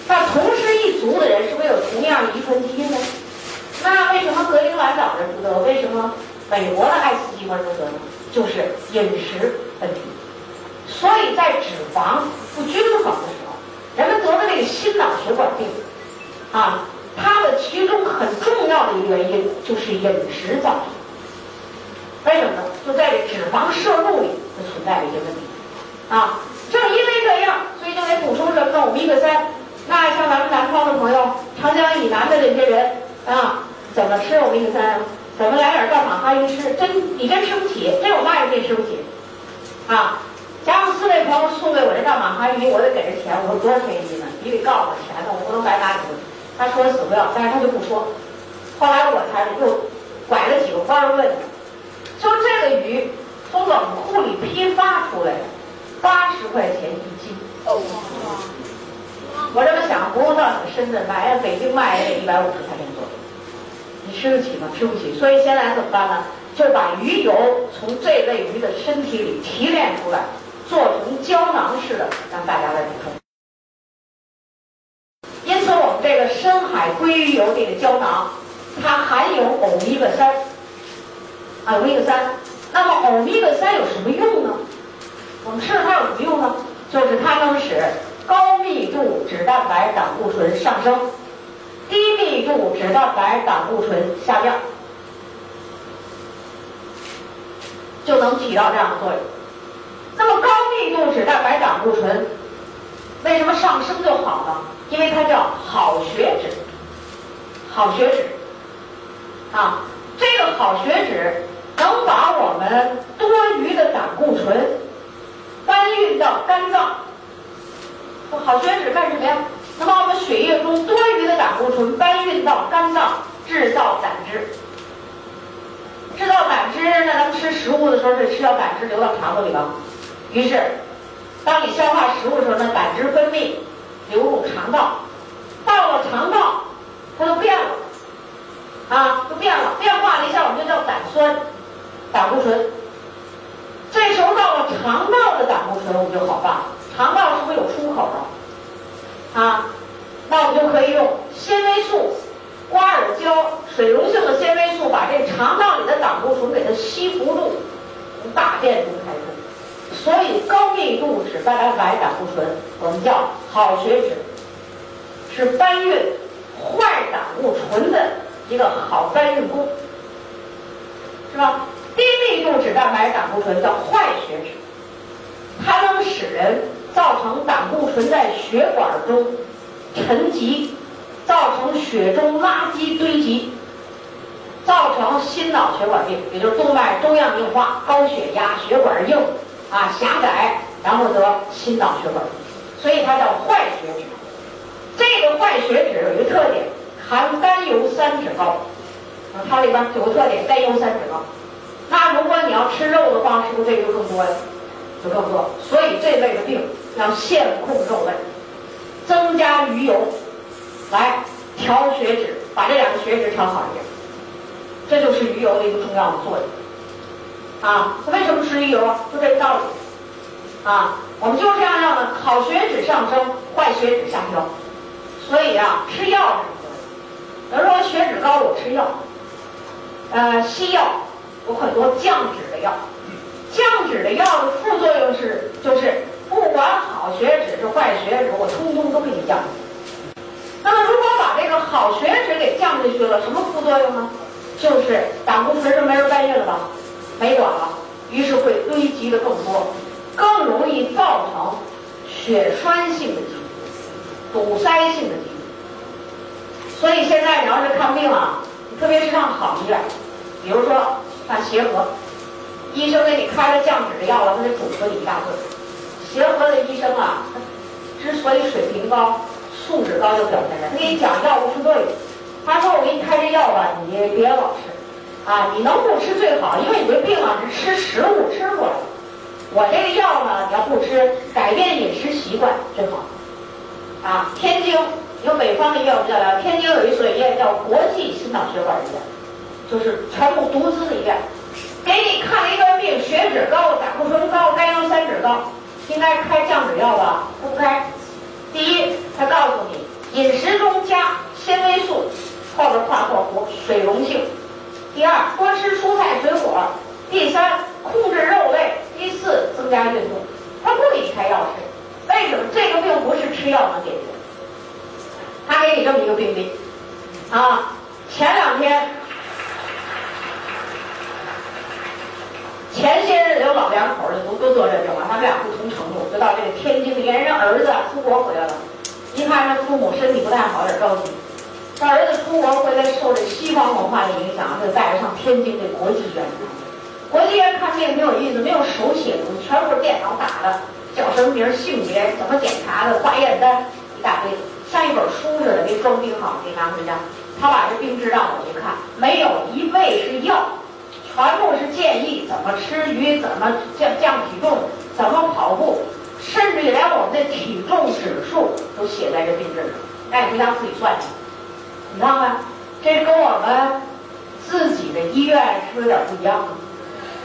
那同是一族的人，是不是有同样的遗传基因呢？那为什么格陵兰岛人不得？为什么美国的爱斯基摩人得呢？就是饮食问题。所以在脂肪不均衡的时候，人们得的这个心脑血管病，啊。它的其中很重要的一个原因就是饮食造成。为什么呢？就在这脂肪摄入里就存在了一些问题。啊，正因为这样，所以就得补充什么呢？欧米伽三。那像咱们南方的朋友，长江以南的这些人啊，怎么吃我给你三？怎么来点大马哈鱼吃？真你真吃不起，真有卖也真吃不起。啊，佳木斯那朋友送给我这大马哈鱼，我得给这钱。我说多少钱一斤呢？你得告诉我钱呢，我不能白拿你的。他说死不要，但是他就不说。后来我才又拐了几个弯儿问，说这个鱼从冷库里批发出来的，八十块钱一斤。哦，我这么想，不用到你深圳买，北京卖也得一百五十块钱左右。你吃得起吗？吃不起。所以现在怎么办呢？就把鱼油从这类鱼的身体里提炼出来，做成胶囊式的，让大家来补充。因此，我们这个深海鲑鱼油这个胶囊，它含有欧米伽三啊，欧米伽三。那么欧米伽三有什么用呢？我们吃了它有什么用呢？就是它能使高密度脂蛋白胆固醇上升，低密度脂蛋白胆固醇下降，就能起到这样的作用。那么高密度脂蛋白胆固醇为什么上升就好呢？因为它叫好血脂，好血脂，啊，这个好血脂能把我们多余的胆固醇搬运到肝脏。好血脂干什么呀？能把我们血液中多余的胆固醇搬运到肝脏，制造胆汁。制造胆汁，那咱们吃食物的时候，这吃到胆汁流到肠子里了。于是，当你消化食物的时候，那胆汁分泌。流入肠道，到了肠道，它就变了，啊，就变了，变化了一下，我们就叫胆酸、胆固醇。这时候到了肠道的胆固醇，我们就好办了。肠道是不是有出口的？啊，那我们就可以用纤维素、瓜尔胶、水溶性的纤维素，把这肠道里的胆固醇给它吸附住，从大便中排出。所以高密度脂蛋白胆固醇，我们叫好血脂，是搬运坏胆固醇的一个好搬运工，是吧？低密度脂蛋白胆固醇叫坏血脂，它能使人造成胆固醇在血管中沉积，造成血中垃圾堆积，造成心脑血管病，也就是动脉粥样硬化、高血压、血管硬。啊，狭窄，然后得心脑血管，所以它叫坏血脂。这个坏血脂有一个特点，含甘油三酯高。它里边有个特点，甘油三酯高。那如果你要吃肉的话，是不是这个就更多呀？就这么多。所以这类的病要限控肉类，增加鱼油，来调血脂，把这两个血脂调好一点。这就是鱼油的一个重要的作用。啊，为什么吃鱼油？就这个道理。啊，我们就是这样让的，好血脂上升，坏血脂下降。所以啊，吃药。有人说血脂高，我吃药。呃，西药有很多降脂的药，降脂的药的副作用是，就是不管好血脂是坏血脂，我通通都给你降。那么如果把这个好血脂给降下去了，什么副作用呢？就是胆固醇就没人搬运了吧，没管了，于是会堆积的更多，更容易造成血栓性的疾病、堵塞性的疾病。所以现在你要是看病啊，特别是上好医院，比如说像协和，医生给你开了降脂的药了，他得嘱咐你一大顿。协和的医生啊，之所以水平高。素质高就表现在，他给你讲药物副作用。他说：“我给你开这药吧，你别老吃，啊，你能不吃最好，因为你这病啊是吃食物吃过来的。我这个药呢，你要不吃，改变饮食习惯最好。啊，天津有北方的医院叫，天津有一所医院叫国际心脑血管医院，就是全部独资的医院，给你看了一个病，血脂高、胆固醇高、甘油三酯高，应该开降脂药吧？不开。”第一，他告诉你饮食中加纤维素，后边画括弧水溶性。第二，多吃蔬菜水果。第三，控制肉类。第四，增加运动。他不给你开药吃，为什么？这个病不是吃药能解决。他给你这么一个病例，啊，前两天。前些日子有老两口的都都得这病了，他们俩不同程度，就到这个天津连，人儿子出国回来了，一看他父母身体不太好，有点着急。他儿子出国回来，受这西方文化的影响，就带着上天津这国际医院看病。国际医院看病没有意思，没有手写的，全部是电脑打的，叫什么名、性别、怎么检查的、化验单一大堆，像一本书似的，给装订好，给拿回家。他把这病志让我一看，没有一味是药。全部是建议怎么吃鱼，怎么降降体重，怎么跑步，甚至连我们的体重指数都写在这病纸上，让你回家自己算去。你看看，这跟我们自己的医院是不是有点不一样？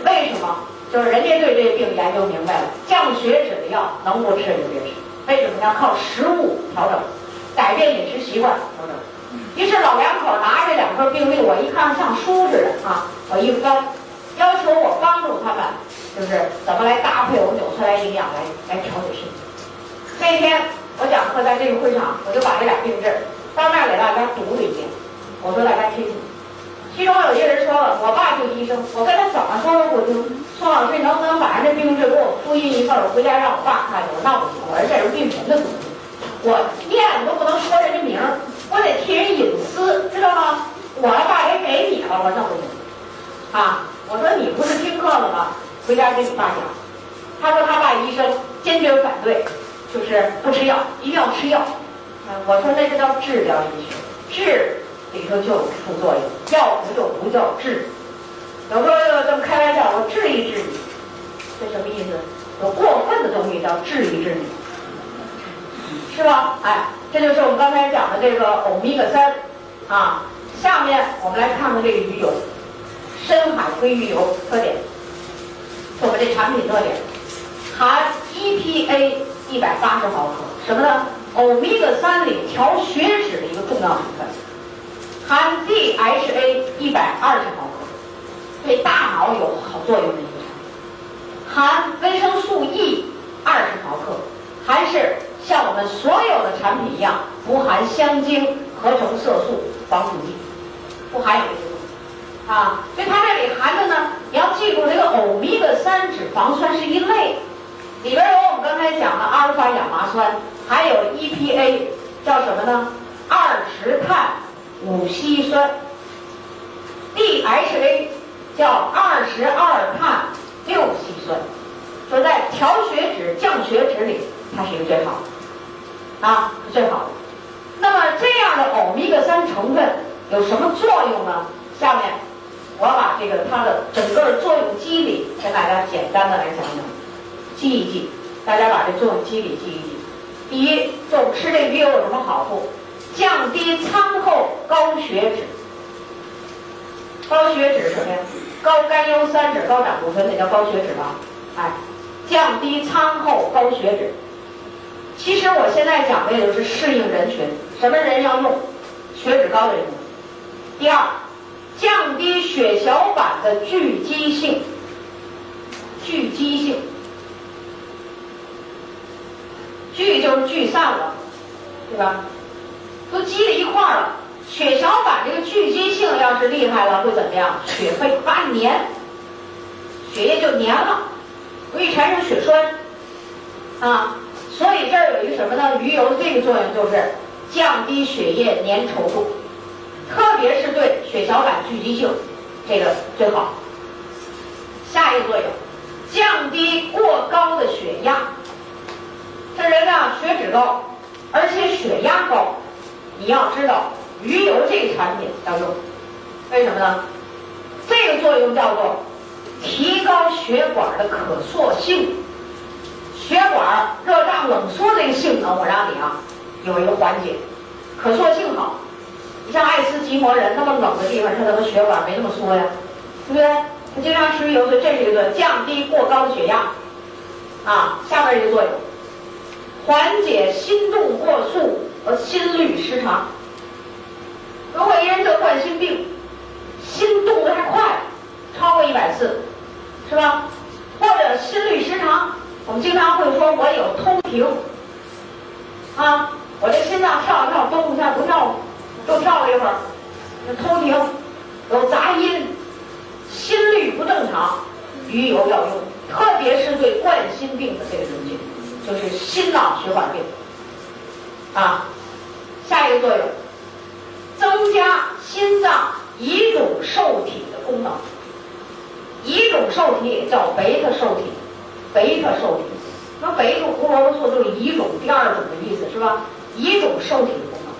为什么？就是人家对这个病研究明白了，降血脂的药能不吃就别吃。为什么要靠食物调整，改变饮食习惯调整？于是老两口拿着两份病历，我一看像书似的啊，我一翻，要求我帮助他们，就是怎么来搭配我们纽崔莱营养来来调节身体。那天我讲课在这个会场，我就把这俩病症当面给大家读了一遍，我说大家听听。其中有些人说了，我爸就医生，我跟他怎么说都不听。宋老师，你能不能把人这病症给我复印一份，我回家让我爸看去？我说那不行，我说这是病人的东西，我念都不能说人家名儿。我得替人隐私，知道吗？我爸也给你了，我弄不行。啊，我说你不是听课了吗？回家跟你爸讲。他说他爸医生坚决反对，就是不吃药，一定要吃药。我说那就叫治疗医学，治里头就有副作用，药不就不叫治。有时候这么开玩笑，我治一治你，这什么意思？有过分的东西叫治一治你，是吧？哎。这就是我们刚才讲的这个欧米伽三，啊，下面我们来看看这个鱼油，深海鲑鱼油特点，我们这产品特点，含 EPA 一百八十毫克，什么呢？欧米伽三里调血脂的一个重要成分，含 DHA 一百二十毫克，对大脑有好作用的一个产品，含维生素 E 二十毫克，还是。像我们所有的产品一样，不含香精、合成色素、防腐剂，不含有这些东西啊。所以它这里含的呢，你要记住，这个欧米伽三脂肪酸是一类，里边有我们刚才讲的阿尔法亚麻酸，还有 EPA，叫什么呢？二十碳五烯酸，DHA 叫二十二碳六烯酸，说在调血脂、降血脂里，它是一个最好的。啊，是最好的。那么这样的欧米伽三成分有什么作用呢？下面我把这个它的整个的作用机理跟大家简单的来讲讲，记一记。大家把这作用机理记一记。第一，就吃这鱼油有什么好处？降低餐后高血脂。高血脂什么呀？高甘油三酯、高胆固醇，那叫高血脂吧？哎，降低餐后高血脂。其实我现在讲的也就是适应人群，什么人要用，血脂高的人。第二，降低血小板的聚集性，聚集性，聚就是聚散了，对吧？都积在一块儿了，血小板这个聚集性要是厉害了，会怎么样？血会发黏，血液就黏了，容易产生血栓，啊，所以这儿有一个什么呢？鱼油这个作用就是降低血液粘稠度。特别是对血小板聚集性，这个最好。下一个作用，降低过高的血压。这人呢血脂高，而且血压高，你要知道鱼油这个产品要用，为什么呢？这个作用叫做提高血管的可塑性，血管热胀冷缩这个性能，我让你啊有一个缓解，可塑性好。你像爱斯基摩人那么冷的地方，他怎么血管没那么缩呀？对不对？他经常吃鱼油，所以这是一个降低过高的血压。啊，下面一个作用，缓解心动过速和心律失常。如果一人得冠心病，心动的太快，超过一百次，是吧？或者心律失常，我们经常会说我有通停。啊，我这心脏跳一跳，动一下不跳。又跳了一会儿，那偷听有杂音，心率不正常，鱼油要用，特别是对冠心病的这个东西，就是心脑血管病啊。下一个作用，增加心脏乙种受体的功能。乙种受体也叫贝塔受体，贝塔受体，那贝塔胡萝卜素就是乙种第二种的意思是吧？乙种受体功能。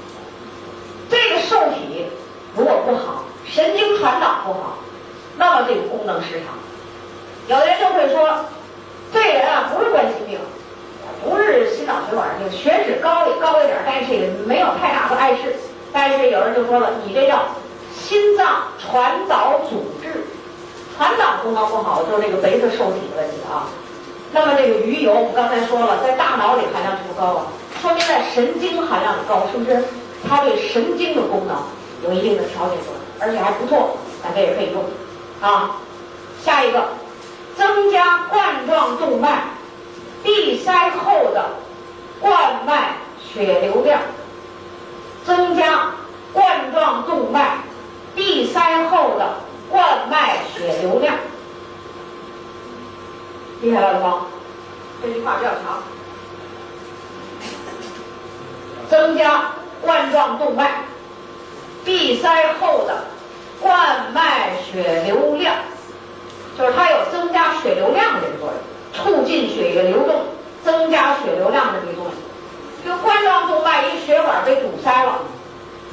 这个受体如果不好，神经传导不好，那么这个功能失常。有的人就会说，这人啊不是冠心病，不是心脑血管病，血脂高也高一点，但是也没有太大的碍事。但是有人就说了，你这叫心脏传导阻滞，传导功能不好，就是这个贝塔受体的问题啊。那么这个鱼油，我们刚才说了，在大脑里含量就不高啊，说明在神经含量高，是不是？它对神经的功能有一定的调节作用，而且还不错，大家也可以用。啊，下一个，增加冠状动脉闭塞后的冠脉血流量，增加冠状动脉闭塞后的冠脉血流量，厉害了吗？这句话比较长，增加。冠状动脉闭塞后的冠脉血流量，就是它有增加血流量的这个作用，促进血液流动，增加血流量的这个作用。这个冠状动脉一血管被堵塞了，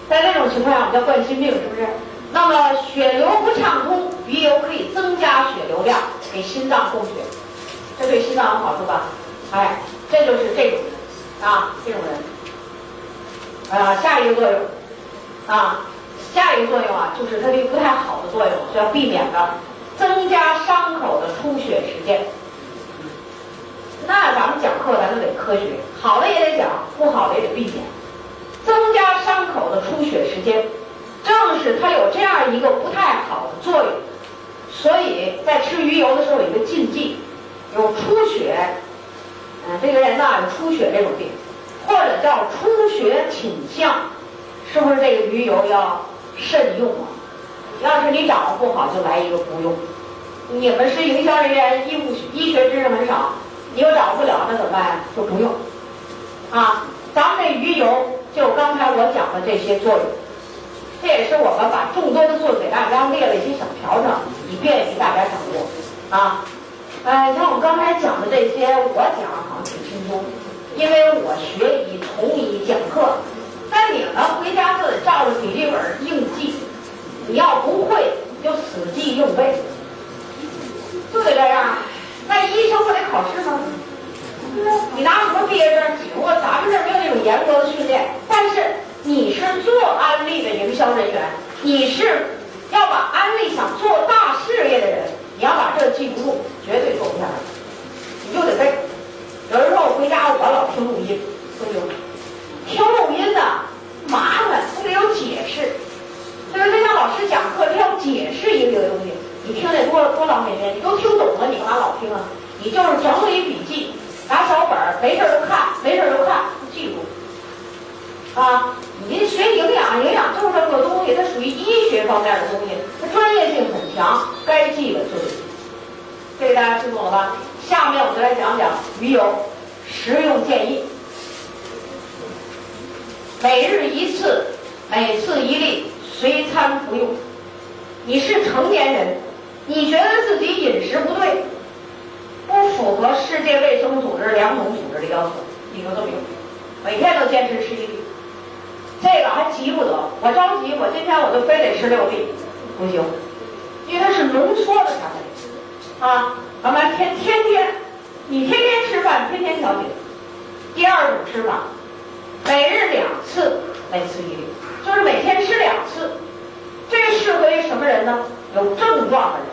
在这种情况下，我们叫冠心病，是不是？那么血流不畅通，鱼油可以增加血流量，给心脏供血，这对心脏有好处吧？哎，这就是这种人啊，这种人。啊，下一个作用，啊，下一个作用啊，就是它这不太好的作用是要避免的，增加伤口的出血时间。那咱们讲课咱就得科学，好的也得讲，不好的也得避免。增加伤口的出血时间，正是它有这样一个不太好的作用，所以在吃鱼油的时候有一个禁忌，有出血，嗯，这个人呢有出血这种病。或者叫出血倾向，是不是这个鱼油要慎用啊？要是你掌握不好，就来一个不用。你们是营销人员，医务医学知识很少，你又掌握不了，那怎么办？就不用。啊，咱们这鱼油就刚才我讲的这些作用，这也是我们把众多的作用给大家列了一些小条条，以便于大家掌握。啊，呃，像我刚才讲的这些，我讲好像挺轻松。因为我学医从医讲课，但你呢回家就得照着笔记本硬记，你要不会就死记硬背，就得这样。那医生不得考试吗？你拿什么毕业证？不过咱们这没有那种严格的训练，但是你是做安利的营销人员，你是要把安利想做大事业的人，你要把这记不住，绝对做不下来，你就得背。有人说我回家我老听录音，不行，听录音呢麻烦，不得有解释。就是他像老师讲课，他要解释一个东西，你听得多少美面，你都听懂了，你干嘛老听啊？你就是整理笔记，拿小本儿，没事儿就看，没事儿就看，记住。啊，你学营养，营养就是这么个东西，它属于医学方面的东西，它专业性很强，该记的就得记。这个大家听懂了吧？下面我们就来讲讲鱼油食用建议。每日一次，每次一粒，随餐服用。你是成年人，你觉得自己饮食不对，不符合世界卫生组织粮农组织的要求，你就这么用，每天都坚持吃一粒。这个还急不得，我着急，我今天我就非得吃六粒，不行，因为它是浓缩的产品啊。咱们天天天，你天天吃饭，天天调节。第二种吃法。每日两次，每次一粒，就是每天吃两次。这适合于什么人呢？有症状的人。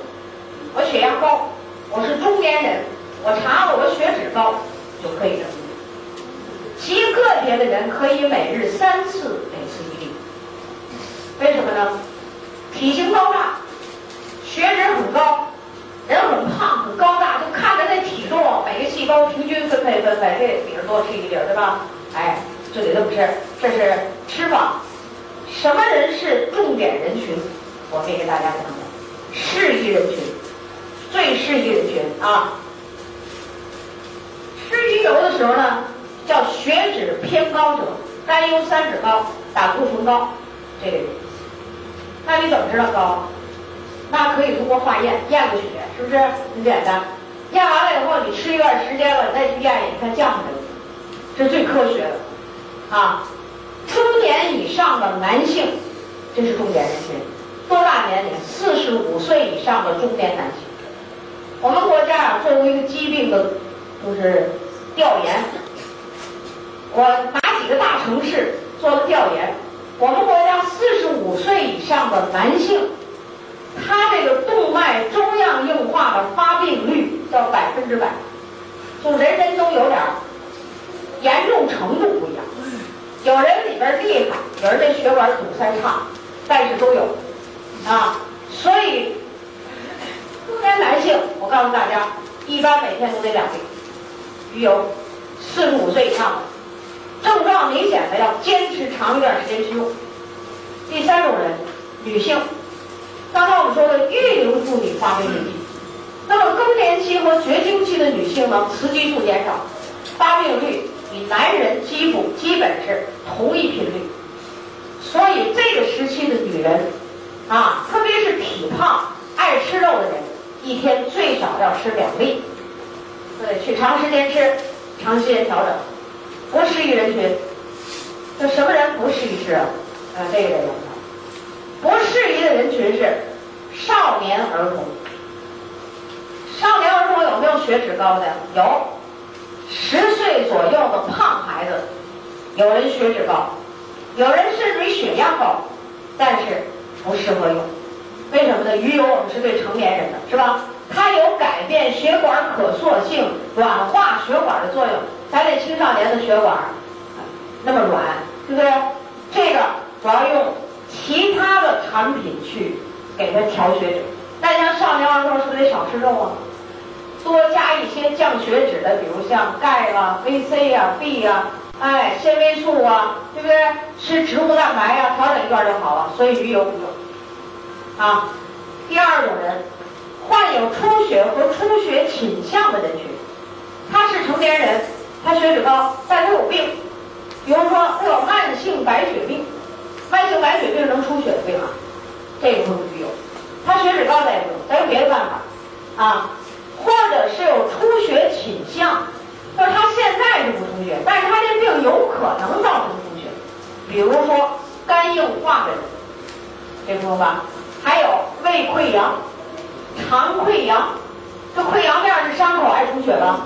我血压高，我是中年人，我查了我血脂高，就可以这么。极个别的人可以每日三次，每次一粒。为什么呢？体型高大，血脂很高，人很胖很高大，就看着那体重，每个细胞平均分配分配，这比着多吃一粒，对吧？哎。就得这么吃，这是吃法。什么人是重点人群？我可以给大家讲讲，适宜人群，最适宜人群啊。吃鱼油的时候呢，叫血脂偏高者，甘油三酯高，胆固醇高，这类人。那你怎么知道高？那可以通过化验，验个血，是不是很简单？验完了以后，你吃一段时间了，你再去验，你看降没有？这是最科学的。啊，中年以上的男性，这是重点人群，多大年龄？四十五岁以上的中年男性。我们国家啊，作为一个疾病的，就是调研，我哪几个大城市做了调研？我们国家四十五岁以上的男性，他这个动脉粥样硬化的发病率叫百分之百，就人人都有点儿严重程度不一样。有人里边厉害，有人这血管堵塞差，但是都有啊。所以中年男性，我告诉大家，一般每天都得两粒鱼油。四十五岁以上，症状明显的要坚持长一段时间去用。第三种人，女性，刚才我们说的育龄妇女发病率低，那么更年期和绝经期的女性呢，雌激素减少，发病率。与男人基础基本是同一频率，所以这个时期的女人，啊，特别是体胖、爱吃肉的人，一天最少要吃两粒，对，去长时间吃，长时间调整，不适宜人群。那什么人不适宜吃啊？啊，这个人不适宜的人群是少年儿童。少年儿童有没有血脂高的？有。十岁左右的胖孩子，有人血脂高，有人甚至于血压高，但是不适合用。为什么呢？鱼油我们是对成年人的，是吧？它有改变血管可塑性、软化血管的作用。咱这青少年的血管那么软，对不对？这个主要用其他的产品去给他调血脂。那像少年儿童是不是得少吃肉啊？多加一些降血脂的，比如像钙啦、VC 呀、B 呀，哎，纤维素啊，对不对？吃植物蛋白呀，调整一段就好了。所以鱼油不用。啊，第二种人，患有出血和出血倾向的人群，他是成年人，他血脂高，但他有病，比如说他有慢性白血病，慢性白血病能出血的病啊，这个不用鱼油。他血脂高咱也不用，咱有别的办法啊。或者是有出血倾向，就是他现在是不出血，但是他这病有可能造成出血，比如说肝硬化的人，这说吧？还有胃溃疡、肠溃疡，这溃疡面是伤口爱出血吧？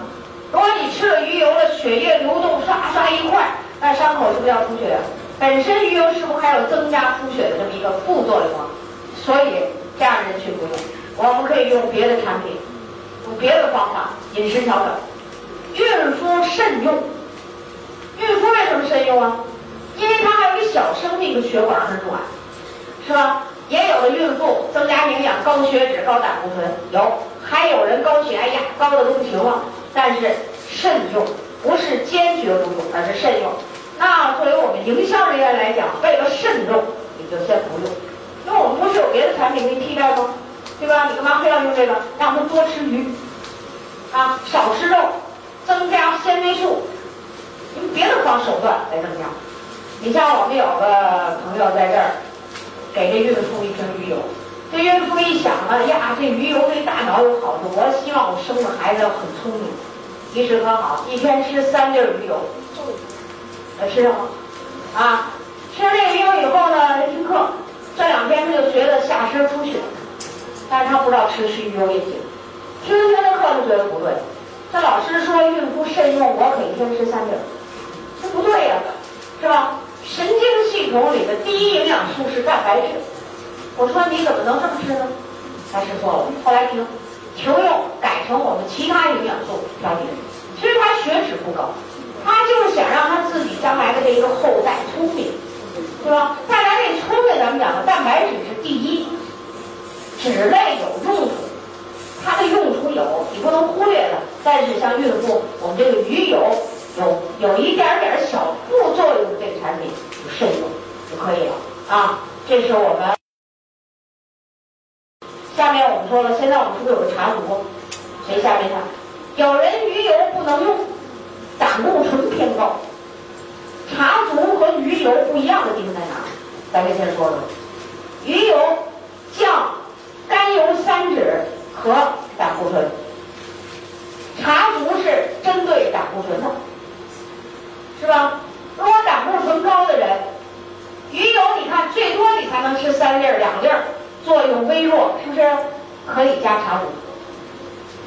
如果你吃了鱼油了，血液流动唰唰一块，那伤口是不是要出血？本身鱼油是不是还有增加出血的这么一个副作用啊？所以这样人群不用，我们可以用别的产品。用别的方法饮食调整，孕妇慎用。孕妇为什么慎用啊？因为她还有一个小生命的血管很软，是吧？也有的孕妇增加营养，高血脂、高胆固醇有，还有人高血压高的都不行了。但是慎用，不是坚决不用，而是慎用。那作为我们营销人员来讲，为了慎重，你就先不用，因为我们不是有别的产品可以替代吗？对吧？你干嘛非要用这个？让他们多吃鱼，啊，少吃肉，增加纤维素，用别的方手段来增加。你像我们有个朋友在这儿，给这孕妇一瓶鱼油，这孕妇一想了呀，这鱼油对大脑有好处，我希望我生的孩子很聪明，医食很好，一天吃三粒鱼油，呃，吃上了？啊，吃了这个鱼油以后呢，听课，这两天他就觉得下身出血，但是他不知道吃吃鱼油也行，听听的课他觉得不对，这老师说孕妇慎用，我可一天吃三粒，这不对呀，是吧？神经系统里的第一营养素是蛋白质，我说你怎么能这么吃呢？他吃错了。后来停，停用改成我们其他营养素调节。其实他血脂不高，他就是想让他自己将来的这一个后代聪明，对吧？再来这聪明，咱们讲的蛋白质是第一，脂类有用处，它的用处有，你不能忽略的。但是像孕妇，我们这个鱼油。有有一点点小副作用，这个产品就慎用就可以了啊。这是我们下面我们说了，现在我们是不是有个茶组？谁下面看？有人鱼油不能用，胆固醇偏高。茶足和鱼油不一样的地方在哪？咱们先说说，鱼油降甘油三酯和胆固醇，茶足是针对胆固醇的。是吧？如果胆固醇高的人，鱼油你看最多你才能吃三粒儿、两粒儿，作用微弱，是不是？可以加茶补。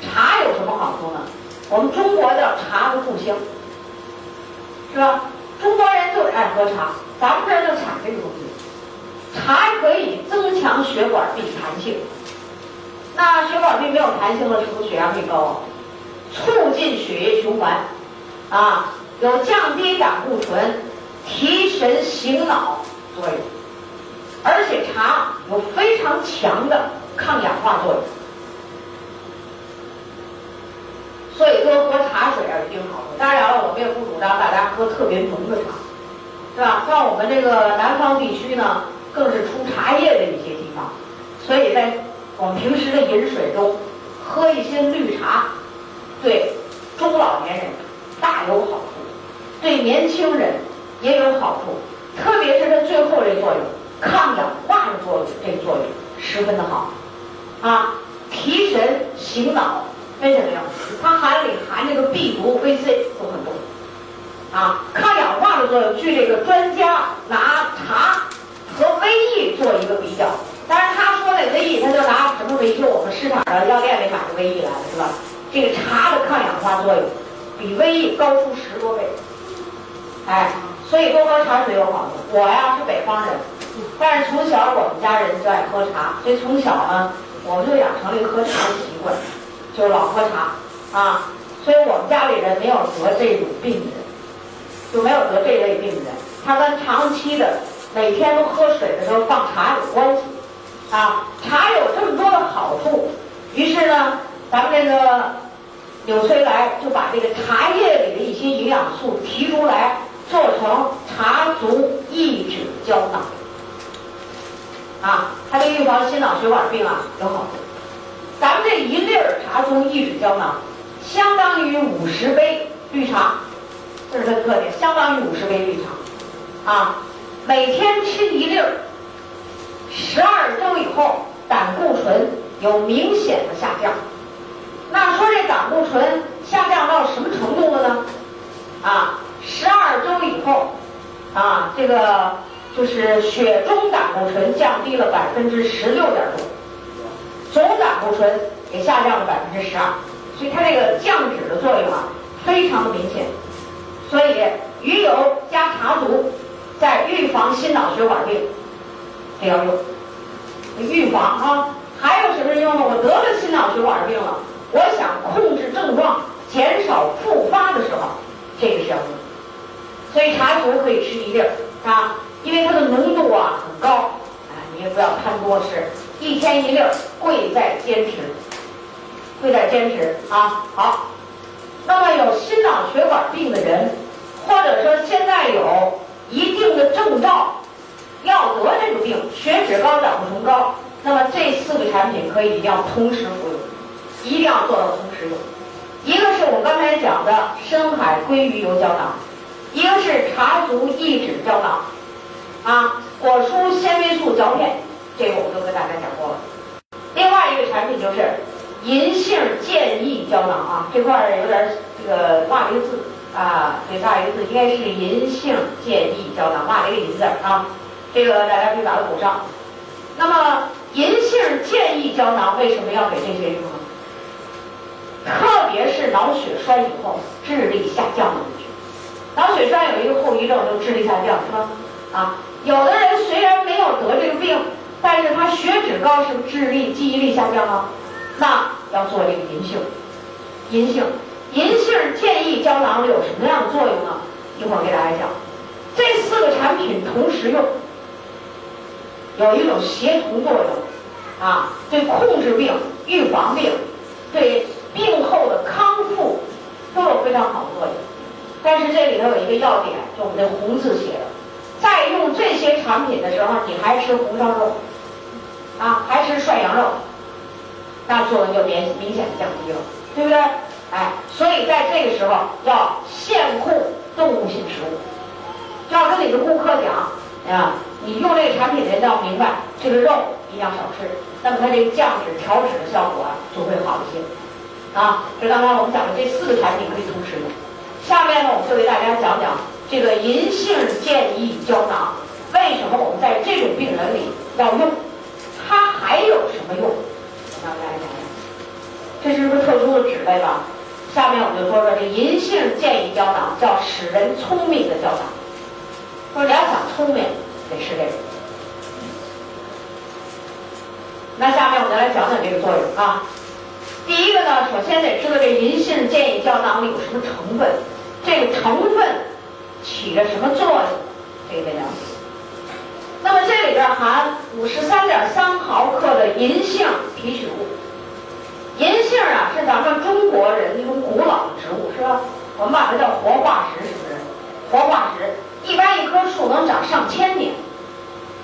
茶有什么好处呢？我们中国叫茶的故乡，是吧？中国人就爱喝茶，咱们这就产这个东西。茶可以增强血管壁弹性，那血管壁没有弹性了，是不是血压会高啊？促进血液循环，啊。有降低胆固醇、提神醒脑作用，而且茶有非常强的抗氧化作用，所以多喝茶水啊一定好。当然了，我们也不主张大家喝特别浓的茶，是吧？像我们这个南方地区呢，更是出茶叶的一些地方，所以在我们平时的饮水中喝一些绿茶，对中老年人大有好处。对年轻人也有好处，特别是它最后这作用，抗氧化的作用，这个作用十分的好，啊，提神醒脑，为什么呀？它含里含这个 B 族、VC 都很多，啊，抗氧化的作用，据这个专家拿茶和维 E 做一个比较，当然他说那维 E，他就拿什么维 E？就我们市场上药店里买的维 E 来的是吧？这个茶的抗氧化作用比维 E 高出十多倍。哎，所以多喝茶水有好处。我呀是北方人，但是从小我们家人就爱喝茶，所以从小呢我们就养成了一个喝茶的习惯，就老喝茶啊。所以我们家里人没有得这种病人，就没有得这类病人。他跟长期的每天都喝水的时候放茶有关系啊。茶有这么多的好处，于是呢，咱们这个纽崔莱就把这个茶叶里的一些营养素提出来。做成茶足抑制胶囊，啊，它对预防心脑血管病啊有好处。咱们这一粒儿茶足抑制胶囊，相当于五十杯绿茶，这是它的特点，相当于五十杯绿茶，啊，每天吃一粒儿，十二周以后胆固醇有明显的下降。那说这胆固醇下降到什么程度了呢？啊？十二周以后，啊，这个就是血中胆固醇降低了百分之十六点多，总胆固醇也下降了百分之十二，所以它这个降脂的作用啊，非常的明显。所以鱼油加茶足，在预防心脑血管病，这要用。预防啊，还有什么用呢？我得了心脑血管病了，我想控制症状，减少复发的时候，这个是要用。所以茶足可以吃一粒儿，啊，因为它的浓度啊很高，啊，你也不要贪多吃，一天一粒儿，贵在坚持，贵在坚持啊！好，那么有心脑血管病的人，或者说现在有一定的症状，要得这个病，血脂高、胆固醇高，那么这四个产品可以一定要同时服用，一定要做到同时用。一个是我刚才讲的深海鲑鱼油胶囊，一个是茶足益脂胶囊，啊，果蔬纤维素胶片，这个我们都跟大家讲过了。另外一个产品就是银杏健益胶囊啊，这块儿有点这个落了一个字啊，这大一个字应该是银杏健益胶囊，落了一个银字啊，这个大家可以把它补上。那么银杏健益胶囊为什么要给这些用呢？特别是脑血栓以后智力下降的人群，脑血栓有一个后遗症，就是智力下降，是吧？啊，有的人虽然没有得这个病，但是他血脂高，是智力、记忆力下降了？那要做这个银杏，银杏，银杏健益胶囊有什么样的作用呢？一会儿给大家讲。这四个产品同时用，有一种协同作用，啊，对控制病、预防病，对。病后的康复都有非常好的作用，但是这里头有一个要点，就我们这红字写的，在用这些产品的时候，你还吃红烧肉，啊，还吃涮羊肉，那作用就明明显降低了，对不对？哎，所以在这个时候要限控动物性食物，要跟你的顾客讲啊，你用这个产品的人要明白，这个肉一定要少吃，那么它这个降脂调脂的效果啊就会好一些。啊，这刚才我们讲的这四个产品可以同时用。下面呢，我们就给大家讲讲这个银杏健益胶囊，为什么我们在这种病人里要用？它还有什么用？我跟大家讲讲。这是不是特殊的脂类吧？下面我们就说说这银杏健益胶囊，叫使人聪明的胶囊。说你要想聪明，得吃这个。那下面我们来讲讲这个作用啊。第一个呢，首先得知道这银杏健益胶囊里有什么成分，这个成分起着什么作用，这个得了解。那么这里边含五十三点三毫克的银杏提取物。银杏啊，是咱们中国人一种古老的植物，是吧？我们把它叫活化石，是不是？活化石，一般一棵树能长上千年，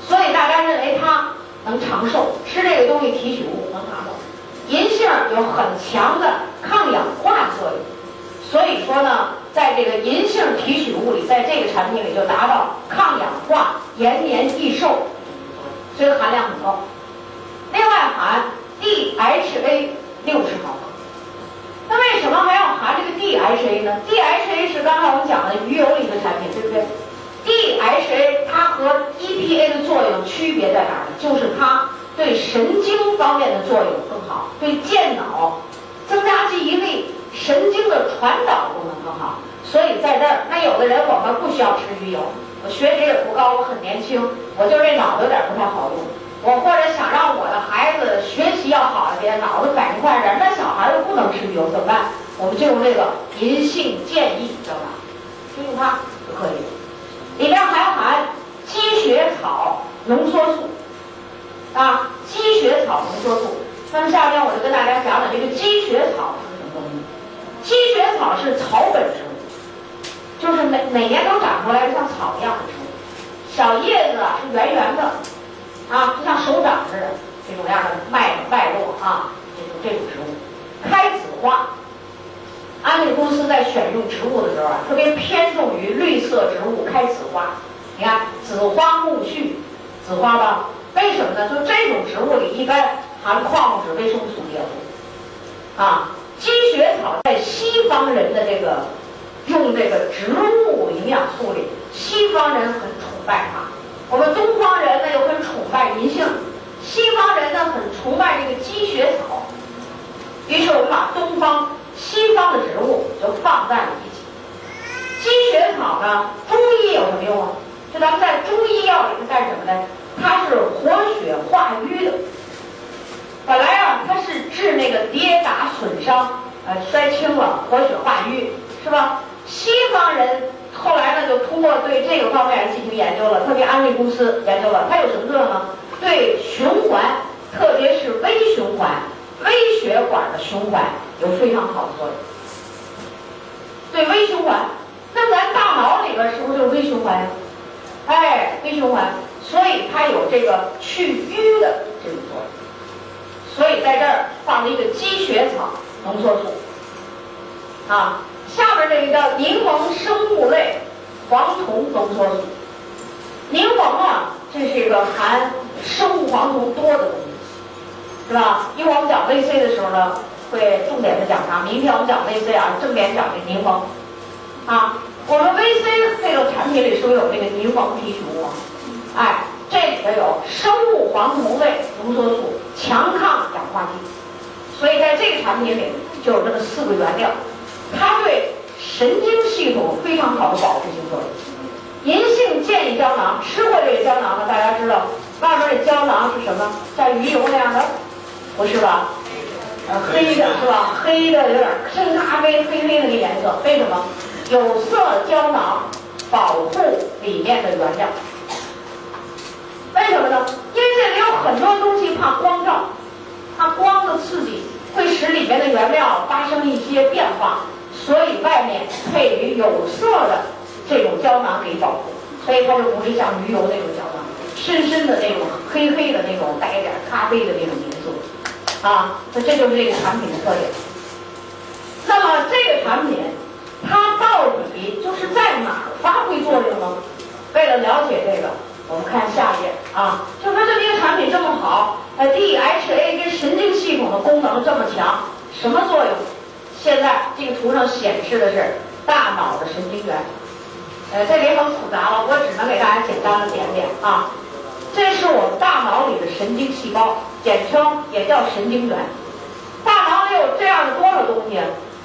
所以大家认为它能长寿，吃这个东西提取物能长寿。银杏有很强的抗氧化作用，所以说呢，在这个银杏提取物里，在这个产品里就达到抗氧化、延年益寿，所以含量很高。另外含 DHA 六十毫克，那为什么还要含这个 DHA 呢？DHA 是刚才我们讲的鱼油里的产品，对不对？DHA 它和 EPA 的作用区别在哪儿呢？就是它。对神经方面的作用更好，对健脑、增加记忆力、神经的传导功能更好。所以在这儿，那有的人我们不需要吃鱼油，我血脂也不高，我很年轻，我就这脑子有点不太好用。我或者想让我的孩子学习要好一点，脑子反应快点，那小孩又不能吃鱼油怎么办？我们就用这个银杏健益胶囊，就用它就可以。里面还含积雪草浓缩素。啊，积雪草浓缩素。那么下面我就跟大家讲讲这个积雪草是什么东西。积雪草是草本植物，就是每每年都长出来像草一样的植物，小叶子啊是圆圆的，啊，就像手掌似的这种样的脉脉络啊，这种这种植物。开紫花，安利公司在选用植物的时候啊，特别偏重于绿色植物开紫花。你看，紫花苜蓿，紫花吧。为什么呢？就这种植物里一般含矿物质、维生素比较多。啊，积雪草在西方人的这个用这个植物营养素里，西方人很崇拜它。我们东方人呢又很崇拜银杏，西方人呢很崇拜这个积雪草。于是我们把东方、西方的植物就放在了一起。积雪草呢，中医有什么用啊？就咱们在中医药里是干什么的？它是活血化瘀的，本来啊，它是治那个跌打损伤，呃，摔青了，活血化瘀，是吧？西方人后来呢，就通过对这个方面进行研究了，特别安利公司研究了，它有什么作用呢？对循环，特别是微循环、微血管的循环有非常好的作用。对微循环，那咱大脑里边是不是就是微循环呀？哎，微循环，所以它有这个去瘀的这种作用。所以在这儿放了一个积雪草浓缩素，啊，下边这个叫柠檬生物类黄酮浓缩素。柠檬啊，这是一个含生物黄酮多的东西，是吧？一会我们讲 VC 的时候呢，会重点的讲它。明天我们讲 VC 啊，重点讲这柠檬。啊，我们 VC 这个产品里是不是有这个柠檬提取物啊？哎，这里头有生物黄酮类浓缩素，强抗氧化剂。所以在这个产品里就有这么四个原料，它对神经系统非常好的保护性作用。银杏健益胶囊，吃过这个胶囊的大家知道，外面这胶囊是什么？像鱼油那样的，不是吧？呃，黑的是吧？黑的有点深咖啡，黑黑的那颜色。为什么？有色胶囊保护里面的原料。为什么呢？因为这里有很多东西怕光照，怕光的刺激会使里面的原料发生一些变化，所以外面配于有色的。这种胶囊给保护，所以它就不是像鱼油那种胶囊，深深的那种黑黑的那种带一点咖啡的那种颜色，啊，那这就是这个产品的特点。那么这个产品它到底就是在哪儿发挥作用呢？为了了解这个，我们看下一页啊，就说这么一个产品这么好，呃，DHA 跟神经系统的功能这么强，什么作用？现在这个图上显示的是大脑的神经元。呃，这里很复杂了，我只能给大家简单的点点啊。这是我们大脑里的神经细胞，简称也叫神经元。大脑里有这样的多少东西？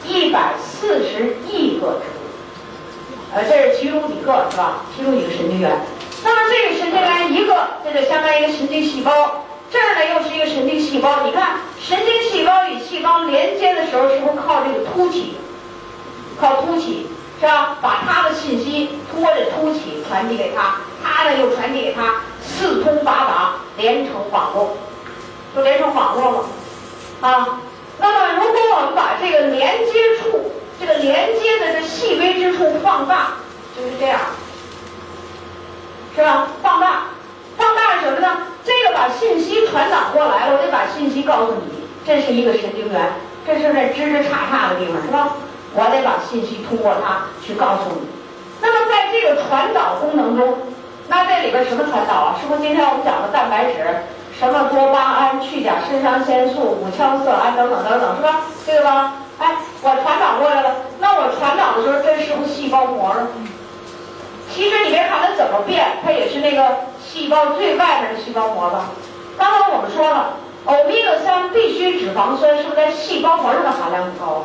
一百四十亿个植物。呃，这是其中几个是吧？其中几个神经元。那么这个神经元一个，这就相当于一个神经细胞。这儿呢又是一个神经细胞。你看，神经细胞与细胞连接的时候，是不是靠这个突起？靠突起。是吧？把它的信息通过这凸起传递给他，他呢又传递给他，四通八达，连成网络，就连成网络了啊。那么，如果我们把这个连接处，这个连接的这细微之处放大，就是这样，是吧？放大，放大是什么呢？这个把信息传导过来了，我得把信息告诉你，这是一个神经元，这是那枝枝杈杈的地方，是吧？我得把信息通过它去告诉你。那么在这个传导功能中，那这里边什么传导啊？是不是今天我们讲的蛋白质，什么多巴胺、去甲肾上腺素、五羟色胺等等等等，是吧？对吧？哎，我传导过来了。那我传导的时候，这是不是细胞膜了？其实你别看它怎么变，它也是那个细胞最外面的细胞膜吧？刚刚我们说了，欧米伽三必需脂肪酸是不是在细胞膜上的含量很高？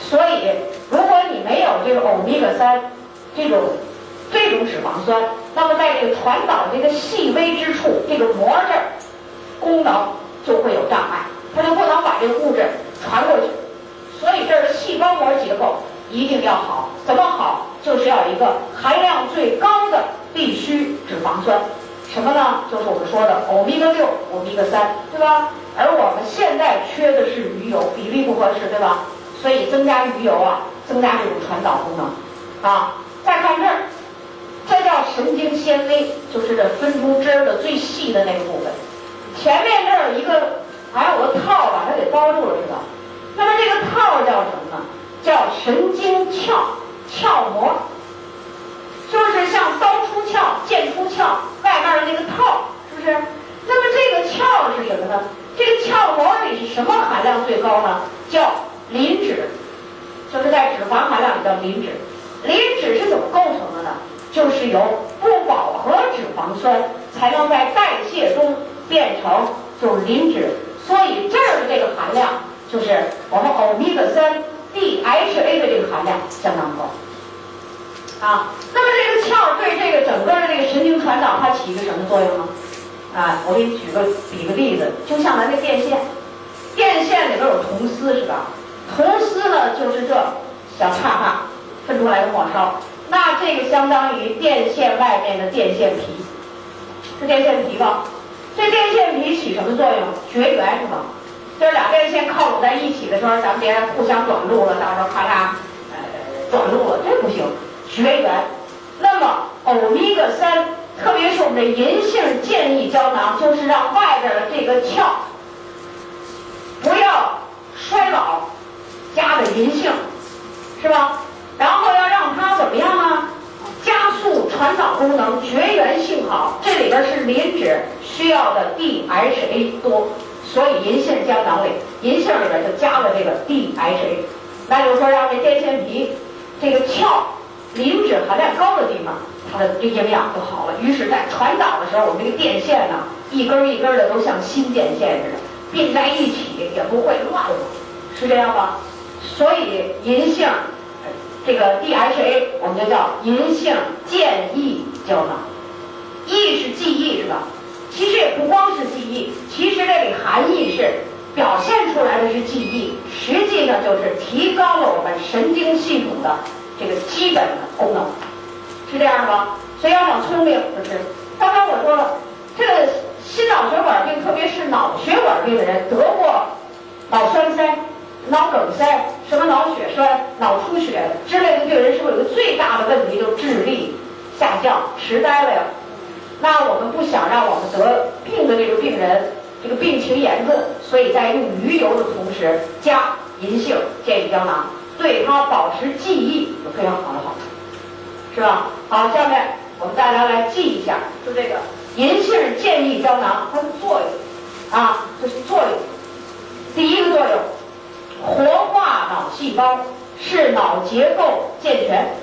所以，如果你没有这个欧米伽三这种这种脂肪酸，那么在这个传导这个细微之处，这个膜这儿功能就会有障碍，它就不能把这个物质传过去。所以这儿的细胞膜结构一定要好，怎么好？就是要一个含量最高的必需脂肪酸，什么呢？就是我们说的欧米伽六、欧米伽三，对吧？而我们现在缺的是鱼油，比例不合适，对吧？所以增加鱼油啊，增加这种传导功能，啊，再看这儿，这叫神经纤维，就是这分出汁儿的最细的那个部分。前面这儿有一个，还有个套把它给包住了，是吧？那么这个套叫什么呢？叫神经鞘鞘膜，就是像刀出鞘、剑出鞘外面的那个套，是不是？那么这个鞘是什么呢？这个鞘膜里是什么含量最高呢？叫磷脂，就是在脂肪含量里叫磷脂。磷脂是怎么构成的呢？就是由不饱和脂肪酸才能在代谢中变成就是磷脂，所以这儿的这个含量就是我们欧米伽三 DHA 的这个含量相当高。啊，那么这个鞘对这个整个的这个神经传导它起一个什么作用呢？啊，我给你举个比个例子，就像咱这电线，电线里边有铜丝是吧？铜丝呢，就是这小叉叉分出来的末梢，那这个相当于电线外面的电线皮，是电线皮吧？这电线皮起什么作用？绝缘是吧？这俩电线靠拢在一起的时候，咱们别互相短路了，到时候咔嚓，呃，短路了，这不行，绝缘。那么欧米伽三，特别是我们的银杏健益胶囊，就是让外边的这个鞘不要衰老，加的银杏，是吧？然后要让它怎么样呢？加速传导功能，绝缘性好。这里边是磷脂需要的 DHA 多。所以银杏胶囊里，银杏里边就加了这个 DHA，那就是说让这电线皮这个鞘磷脂含量高的地方，它的这营养就好了。于是，在传导的时候，我们这个电线呢，一根一根的都像新电线似的并在一起，也不会乱了，是这样吗？所以银杏这个 DHA 我们就叫银杏健益胶囊，益是记忆是吧？其实也不光是记忆，其实这里含义是表现出来的是记忆，实际上就是提高了我们神经系统的这个基本的功能，是这样吗？所以要想聪明，就是刚刚我说了，这个心脑血管病，特别是脑血管病的人，得过脑栓塞、脑梗塞、什么脑血栓、脑出血之类的病人，是不是有个最大的问题，就是智力下降、痴呆了呀？那我们不想让我们得病的这个病人这个病情严重，所以在用鱼油的同时加银杏健益胶囊，对它保持记忆有非常好的好处，是吧？好，下面我们大家来记一下，就这个银杏健益胶囊它的作用啊，这是作用。第一个作用，活化脑细胞，使脑结构健全，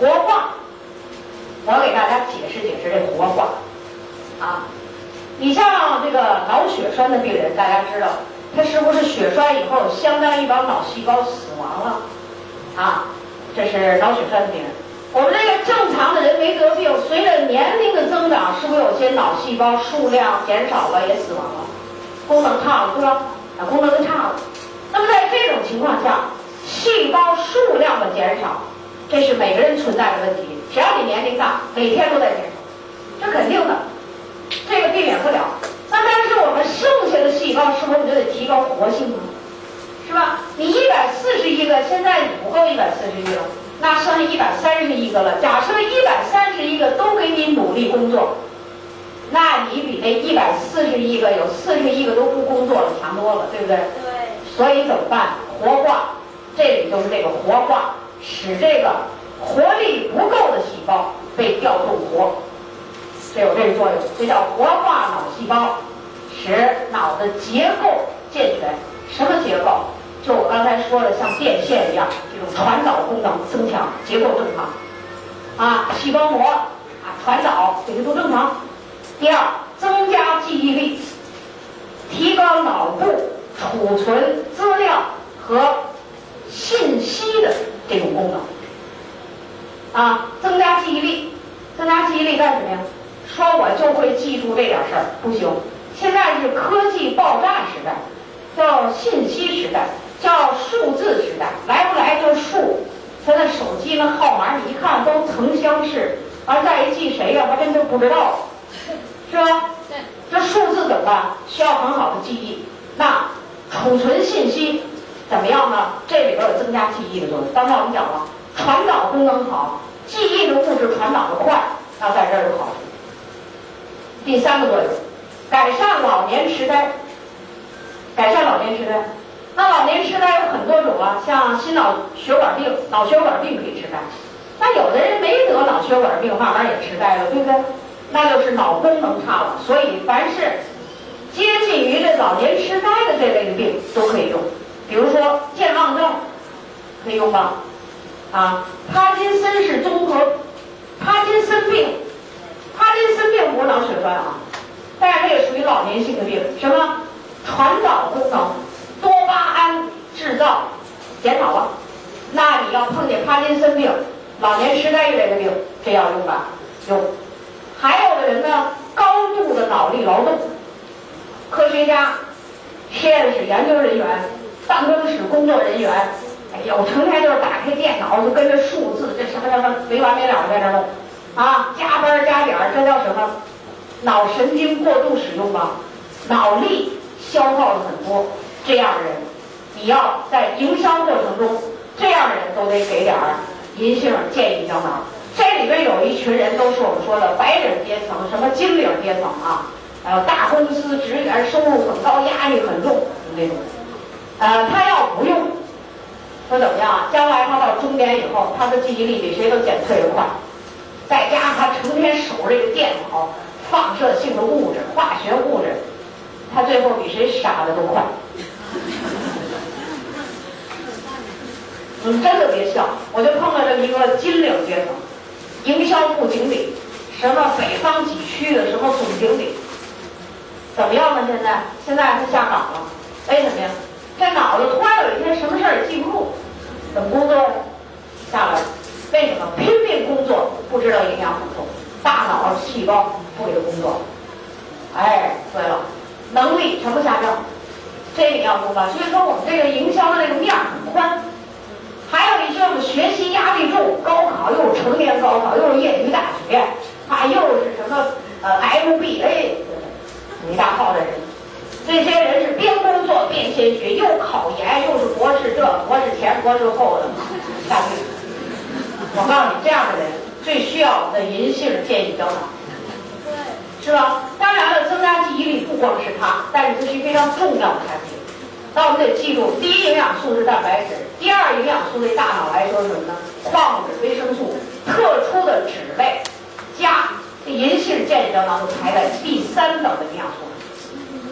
活化。我给大家解释解释这活化，啊，你像这个脑血栓的病人，大家知道，他是不是血栓以后相当于把脑细胞死亡了？啊，这是脑血栓的病人。我们这个正常的人没得病，随着年龄的增长，是不是有些脑细胞数量减少了，也死亡了，功能差了，对吧？啊，功能差了。那么在这种情况下，细胞数量的减少，这是每个人存在的问题。只要你年龄大，每天都在减少，这肯定的，这个避免不了。那但是我们剩下的细胞是不是就得提高活性呢？是吧？你一百四十亿个，现在你不够一百四十亿了，那剩下一百三十亿个了。假设一百三十亿个都给你努力工作，那你比那一百四十亿个有四十亿个都不工作了强多了，对不对？对。所以怎么办？活化，这里就是这个活化，使这个。活力不够的细胞被调动活，这有这个作用，这叫活化脑细胞，使脑的结构健全。什么结构？就我刚才说的，像电线一样，这种传导功能增强，结构正常。啊，细胞膜啊，传导这些都正常。第二，增加记忆力，提高脑部储存资料和信息的这种功能。啊，增加记忆力，增加记忆力干什么呀？说我就会记住这点事儿，不行。现在是科技爆炸时代，叫信息时代，叫数字时代，来不来就数。现在手机那号码你一看都曾相识，而再一记谁呀，还真就不知道，是吧？对。这数字怎么办？需要很好的记忆。那储存信息怎么样呢？这里边有增加记忆的作用。刚才我们讲了。传导功能好，记忆的物质传导的快，那在这儿有好处。第三个作用，改善老年痴呆。改善老年痴呆，那老年痴呆有很多种啊，像心脑血管病，脑血管病可以痴呆。那有的人没得脑血管病，慢慢也痴呆了，对不对？那就是脑功能差了。所以凡是接近于这老年痴呆的这类的病都可以用，比如说健忘症，可以用吗？啊，帕金森是综合，帕金森病，帕金森病不是脑血栓啊，但是它也属于老年性的病。什么？传导功能，多巴胺制造减少了。那你要碰见帕金森病、老年痴呆一类的病，这要用吧？用。还有的人呢，高度的脑力劳动，科学家、实验室研究人员、办公室工作人员。有成天就是打开电脑就跟着数字，这什么什么没完没了的在这弄，啊，加班加点这叫什么？脑神经过度使用吧，脑力消耗了很多，这样人，你要在营销过程中，这样人都得给点儿银杏建议胶囊。这里边有一群人都是我们说的白领阶层，什么金领阶层啊，还有大公司职员，收入很高，压力很重那种。呃，他要不用，说怎么样？将来他到中年以后，他的记忆力比谁都减退的快。再加上他成天守着这个电脑，放射性的物质、化学物质，他最后比谁傻的都快。你 <laughs> 们真的别笑，我就碰到这么一个金领阶层，营销部经理，什么北方几区的什么总经理，怎么样呢？现在现在他下岗了，为什么呀？这脑子突然有一天什么事儿也记不住，怎么工作呀？下来，为什么拼命工作不知道营养补充？大脑细胞不给他工作。哎，对了，能力全部下降，这你要明白。所以说我们这个营销的这个面很宽。还有一些我们学习压力重，高考又是成年高考，又是业余大学，啊，又是什么呃 MBA，你大号的人。这些人是边工作边先学，又考研，又是博士这博士前博士后的下去。我告诉你，这样的人最需要我们的银杏建议胶囊，是吧？当然了，增加记忆力不光是它，但是这是非常重要的产品。那我们得记住，第一营养素是蛋白质，第二营养素对大脑来说是什么呢？矿物质、维生素、特殊的脂类，加。这银杏建议胶囊是排在第三等的营养素。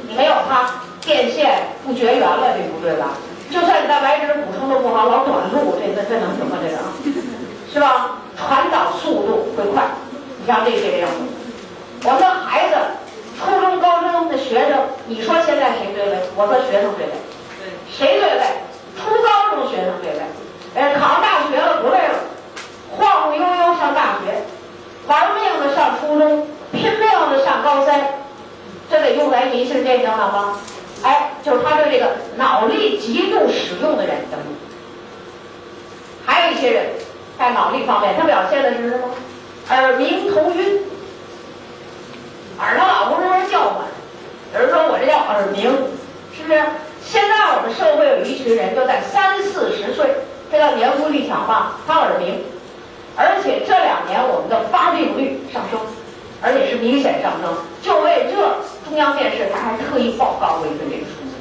你没有它，电线不绝缘了，这不对吧？就算你蛋白质补充的不好，老短路，这这这能行吗这个？是吧？传导速度会快。你像这些这样，我们的孩子，初中、高中的学生，你说现在谁最累？我说学生最累。谁最累？初高中学生最累。哎，考上大学了不累了，晃晃悠悠上大学，玩命的上初中，拼命的上高三。这得用来银杏健胶囊吗？哎，就是他对这个脑力极度使用的人等。还有一些人在脑力方面，他表现的是什么？耳鸣头晕，耳朵老嗡嗡叫唤。有人说我这叫耳鸣，是不是？现在我们社会有一群人，就在三四十岁，这叫年富力强吧？他耳鸣，而且这两年我们的发病率上升。而且是明显上升，就为这，中央电视台还特意报告过一个这个数字。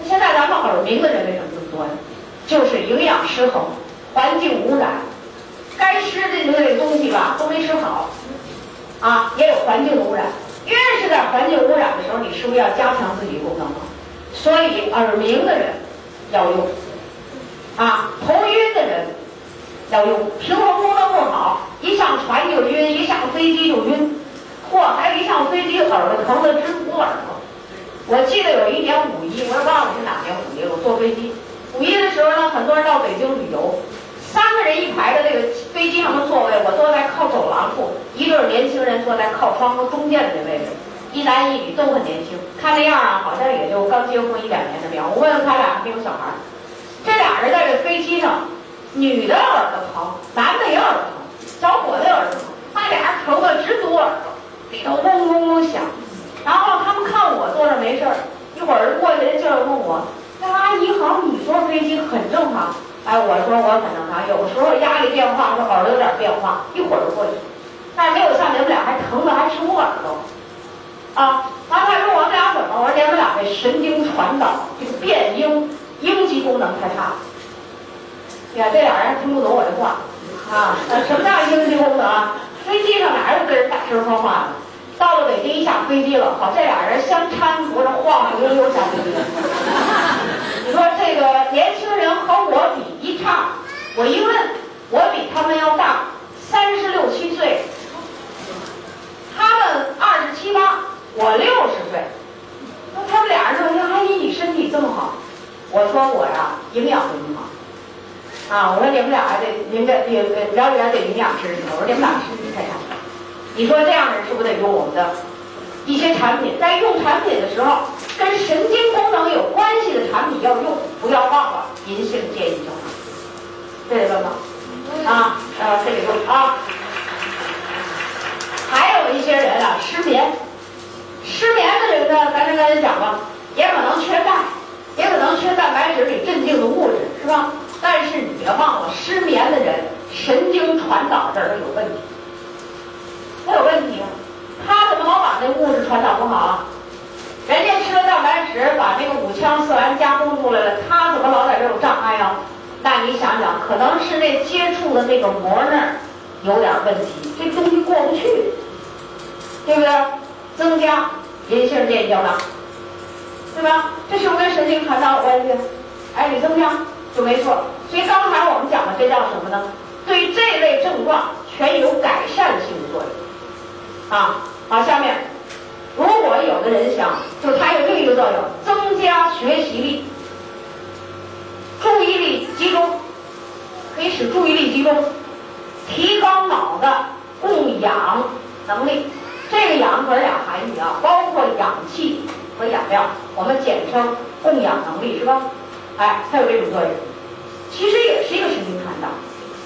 那现在咱们耳鸣的人为什么这么多呢？就是营养失衡，环境污染，该吃进去的这东西吧都没吃好，啊，也有环境污染。越是在环境污染的时候，你是不是要加强自己功能呢？所以耳鸣的人要用，啊，头晕的人。要用平衡功能不好，一上船就晕，一上飞机就晕，嚯，还有一上飞机耳朵疼的直捂耳朵。我记得有一年五一，我也忘了是哪年五一了。我坐飞机，五一的时候呢，很多人到北京旅游，三个人一排的这个飞机上的座位，我坐在靠走廊处，一对年轻人坐在靠窗户中间的这位置，一男一女都很年轻，看那样啊，好像也就刚结婚一两年的样。我问问他俩没有小孩，这俩人在这飞机上。女的耳朵疼，男的也耳朵疼，小伙子也耳朵疼，那俩疼的直堵耳朵，里头嗡嗡嗡响。然后他们看我坐着没事儿，一会儿过去人就问我：“那阿姨好，你坐飞机很正常。”哎，我说我很正常，有时候压力变化，这耳朵有点变化，一会儿就过去。但是没有像你们俩还疼的还直捂耳朵。啊，完他说我们俩怎么？我说你们俩这神经传导这个变音应激功能太差。呀，这俩人听不懂我这话，啊，什么叫应激功能？飞机上哪有跟人大声说话的？到了北京一下飞机了，好，这俩人相搀扶着晃晃悠悠下飞机。你说这个年轻人和我比一差，我一问，我比他们要大三十六七岁，他们二十七八，我六十岁。那他们俩人说：“阿姨，你身体这么好。”我说：“我呀，营养很好。”啊！我说你们俩得，你们得，了解了解营养知识。我说你们俩身体太差。你说这样的人是不是得用我们的一些产品？在用产品的时候，跟神经功能有关系的产品要用，不要忘了银杏建议胶囊。这得吗？啊，呃，这得问啊。还有一些人啊失眠，失眠的人呢，咱就刚才讲了，也可能缺钙，也可能缺蛋白质里镇静的物质，是吧？但是你别忘了，失眠的人神经传导这儿都有问题，他有问题，他怎么老把那物质传导不好啊？人家吃了蛋白质，把那个五羟色胺加工出来了，他怎么老在这有障碍啊？那你想想，可能是那接触的那个膜那儿有点问题，这东西过不去，对不对？增加银杏叶胶囊，对吧？这是不是跟神经传导有关系？哎，你增加就没错。所以刚才我们讲的这叫什么呢？对这类症状全有改善性的作用。啊，好，下面。如果有的人想，就它有另一个作用，增加学习力、注意力集中，可以使注意力集中，提高脑的供氧能力。这个氧可是俩含义啊，包括氧气和养料，我们简称供氧能力，是吧？哎，它有这种作用，其实也是一个神经传导。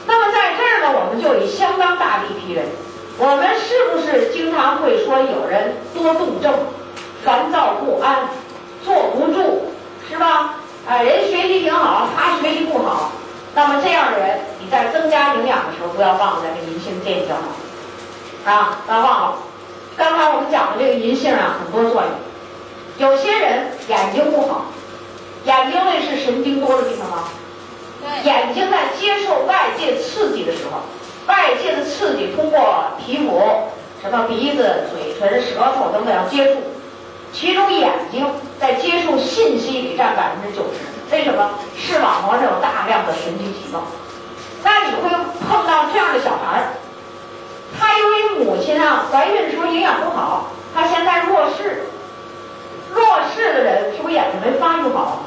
那么在这儿呢，我们就有相当大的一批人。我们是不是经常会说有人多动症、烦躁不安、坐不住，是吧？啊，人学习挺好，他学习不好，那么这样的人，你在增加营养的时候，不要忘了这银杏建议胶囊，啊，不要忘了。刚才我们讲的这个银杏啊，很多作用。有些人眼睛不好，眼睛那是神经多的地方吗？对。眼睛在接受外界刺激的时候。外界的刺激通过皮肤，什么鼻子、嘴唇、舌头等等要接触，其中眼睛在接触信息里占百分之九十。为什么？视网膜上有大量的神经细胞。那你会碰到这样的小孩儿，他由于母亲啊怀孕的时候营养不好，他现在弱视。弱视的人是不是眼睛没发育好？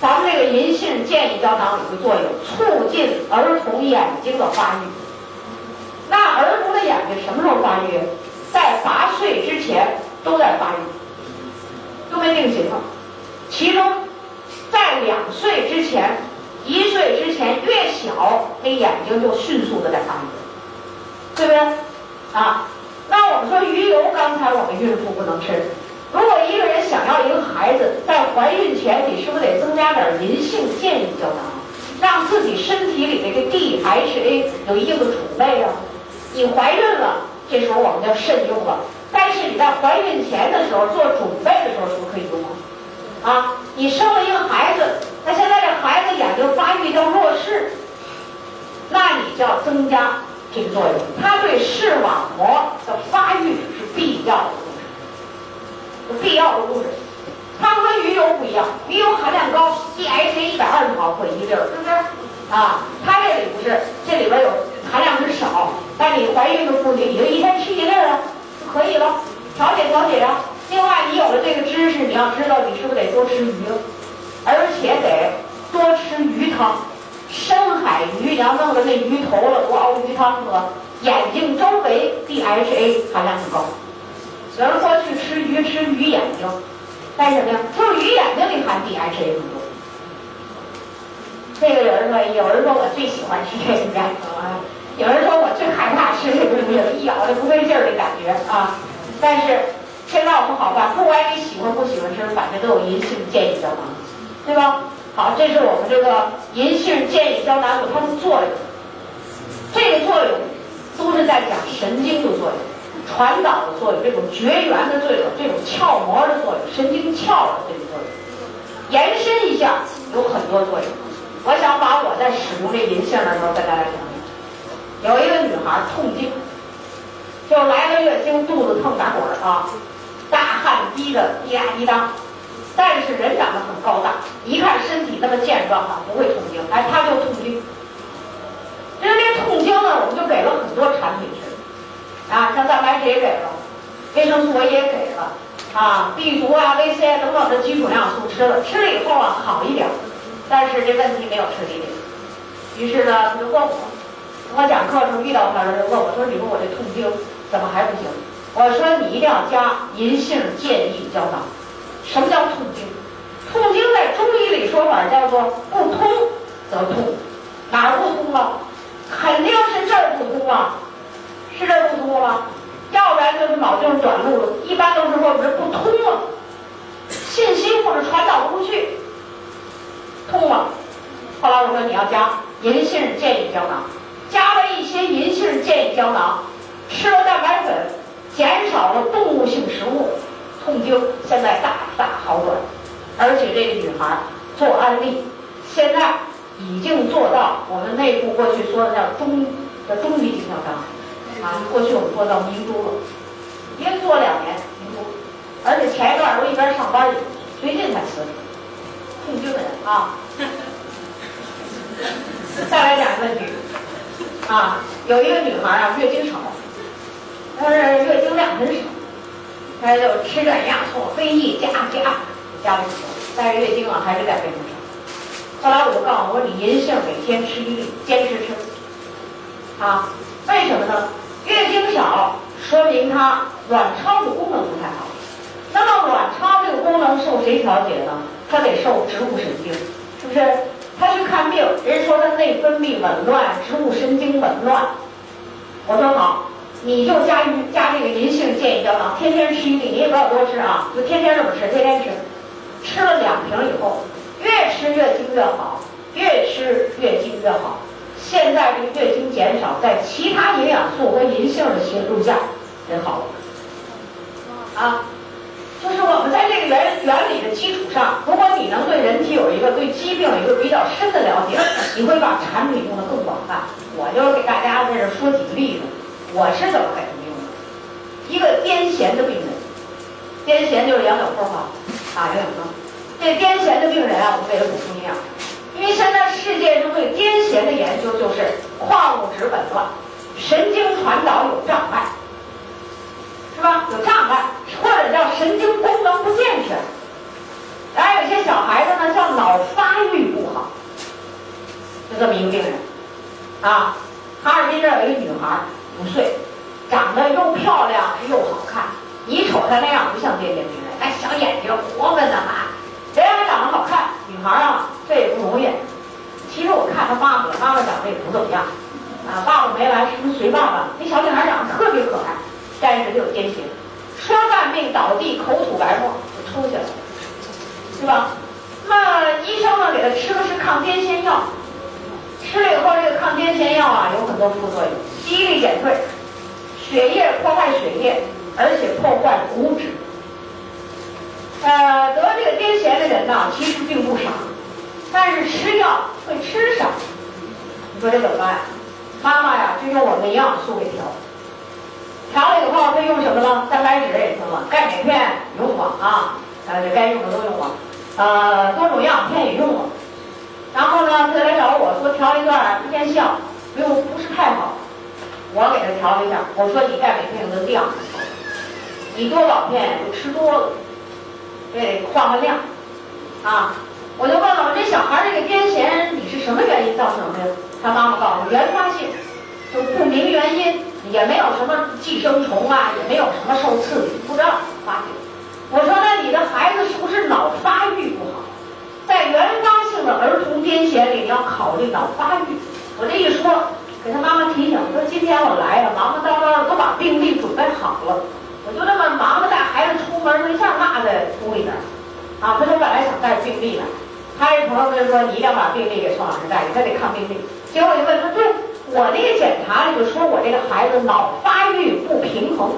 咱们这个银杏建议胶囊有个作用，促进儿童眼睛的发育。儿童的眼睛什么时候发育？在八岁之前都在发育，都没定型了。其中，在两岁之前、一岁之前越小，那眼睛就迅速的在发育，对不对？啊，那我们说鱼油，刚才我们孕妇不能吃。如果一个人想要一个孩子，在怀孕前，你是不是得增加点银杏健益胶囊，让自己身体里这个 DHA 有一定的储备啊？你怀孕了，这时候我们就慎用了。但是你在怀孕前的时候做准备的时候，是不是可以用啊？啊，你生了一个孩子，那现在这孩子眼睛发育叫弱视，那你就要增加这个作用。它对视网膜的发育是必要的物质，必要的物质。它和鱼油不一样，鱼油含量高，DHA 一百二十毫克一粒儿，是不是？啊，它这里不是，这里边有。含量是少，但你怀孕的妇女，你就一天吃一粒儿啊，就可以了，调节调节啊。另外，你有了这个知识，你要知道你是不是得多吃鱼，而且得多吃鱼汤。深海鱼你要弄的那鱼头了，多熬鱼汤喝。眼睛周围 DHA 含量很高，有人说去吃鱼吃鱼眼睛，干什么呀？就是鱼眼睛里含 DHA 很多。这个有人说，有人说我最喜欢吃这个啊。有人说我最害怕吃这个东西，一咬就不对劲儿的感觉啊！但是现在我们好办，不管你喜欢不喜欢吃，反正都有银杏健益胶囊，对吧？好，这是我们这个银杏健益胶囊有它的作用，这个作用都是在讲神经的作用、传导的作用、这种绝缘的作用、这种鞘膜的作用、神经鞘的这种作用。延伸一下，有很多作用。我想把我在使用这银杏的时候跟大家讲。有一个女孩痛经，就来了月经，肚子疼打滚儿啊，大汗滴的滴答滴答，但是人长得很高大，一看身体那么健壮哈，不会痛经，哎，她就痛经。因为这痛经呢，我们就给了很多产品吃，啊，像蛋白质也给了，维生素也给了，啊，B 族啊、V C 啊等等的基础营养素吃了，吃了以后啊好一点，但是这问题没有彻底解决。于是呢，他就问我，我讲课时候遇到他，他就问我说：“你说我这痛经怎么还不行？”我说：“你一定要加银杏健益胶囊。”什么叫痛经？痛经在中医里说法叫做不通则痛，哪儿不通了？肯定是这儿不通啊，是这儿不通吗？要不然就是脑就是短路了，一般都是说我这不通了，信息或者传导不出去。痛了后来我说你要加银杏健益胶囊，加了一些银杏健益胶囊，吃了蛋白粉，减少了动物性食物，痛经现在大大好转。而且这个女孩做安利，现在已经做到我们内部过去说的叫中的中级经销商啊，过去我们做到明珠了，一做两年明珠，而且前一段我一边上班，最近才辞职，痛经的人啊。再来讲一个问题啊，有一个女孩啊，月经少，她是月经量很少，她就吃点亚醋、非益加加加了很多，但是月经啊还是在非常少。后来我就告诉我说，你银杏每天吃一粒，坚持吃啊。为什么呢？月经少说明她卵巢的功能不太好。那么卵巢这个功能受谁调节呢？他得受植物神经，是不是？他去看病，人说他内分泌紊乱，植物神经紊乱。我说好，你就加加这个银杏健益胶囊，天天吃一粒，你也不要多吃啊，就天天这么吃，天天吃。吃了两瓶以后，越吃月经越好，越吃月经越好。现在这个月经减少，在其他营养素和银杏的协助下，真好了。啊。就是我们在这个原原理的基础上，如果你能对人体有一个对疾病有一个比较深的了解，你会把产品用的更广泛。我就给大家在这说几个例子，我是怎么给他们用的。一个癫痫的病人，癫痫就是杨柳坡嘛，啊杨柳坡。这癫痫的病人啊，我们给他补充营养，因为现在世界上对癫痫的研究就是矿物质紊乱，神经传导有障碍。是吧？有障碍，或者叫神经功能不健全。还有些小孩子呢，叫脑发育不好，就这么一个病人。啊，哈尔滨这有一个女孩，五岁，长得又漂亮又好看。一瞅她那样，不像癫痫病人，那小眼睛活泛的很。人家长得好看，女孩啊，这也不容易。其实我看她爸爸，妈妈长得也不怎么样。啊，爸爸没来，是不是随爸爸？那小女孩长得特别可爱。但是他有癫痫，说犯病倒地，口吐白沫就出去了，是吧？那医生呢给他吃的是抗癫痫药，吃了以后这个抗癫痫药啊有很多副作用，记忆力减退，血液破坏血液，而且破坏骨质。呃，得这个癫痫的人呢其实并不少，但是吃药会吃少，你说这怎么办？妈妈呀就用我们的营养素给调。调了以后，他用什么呢？蛋白质也用了，钙镁片用了啊，呃，这该用的都用了，呃，多种营养片也用了。然后呢，他来找我说调一段不见效，又不是太好。我给他调了一下，我说你钙镁片用的量，你多宝片就吃多了，得换个量啊。我就问了，我这小孩这个癫痫，你是什么原因造成的？他妈妈告诉我，原发性，就不明原因。也没有什么寄生虫啊，也没有什么受刺激，不知道发现。我说那你的孩子是不是脑发育不好？在原发性的儿童癫痫里，你要考虑脑发育。我这一说，给他妈妈提醒说：今天我来了，忙忙叨叨的都把病历准备好了，我就那么忙着带孩子出门，一下落在屋里边啊，他说本来想带病历的，他一朋友就说你一定要把病历给宋老师带，他得看病历。结果我就问他对。我那个检查里就说我这个孩子脑发育不平衡，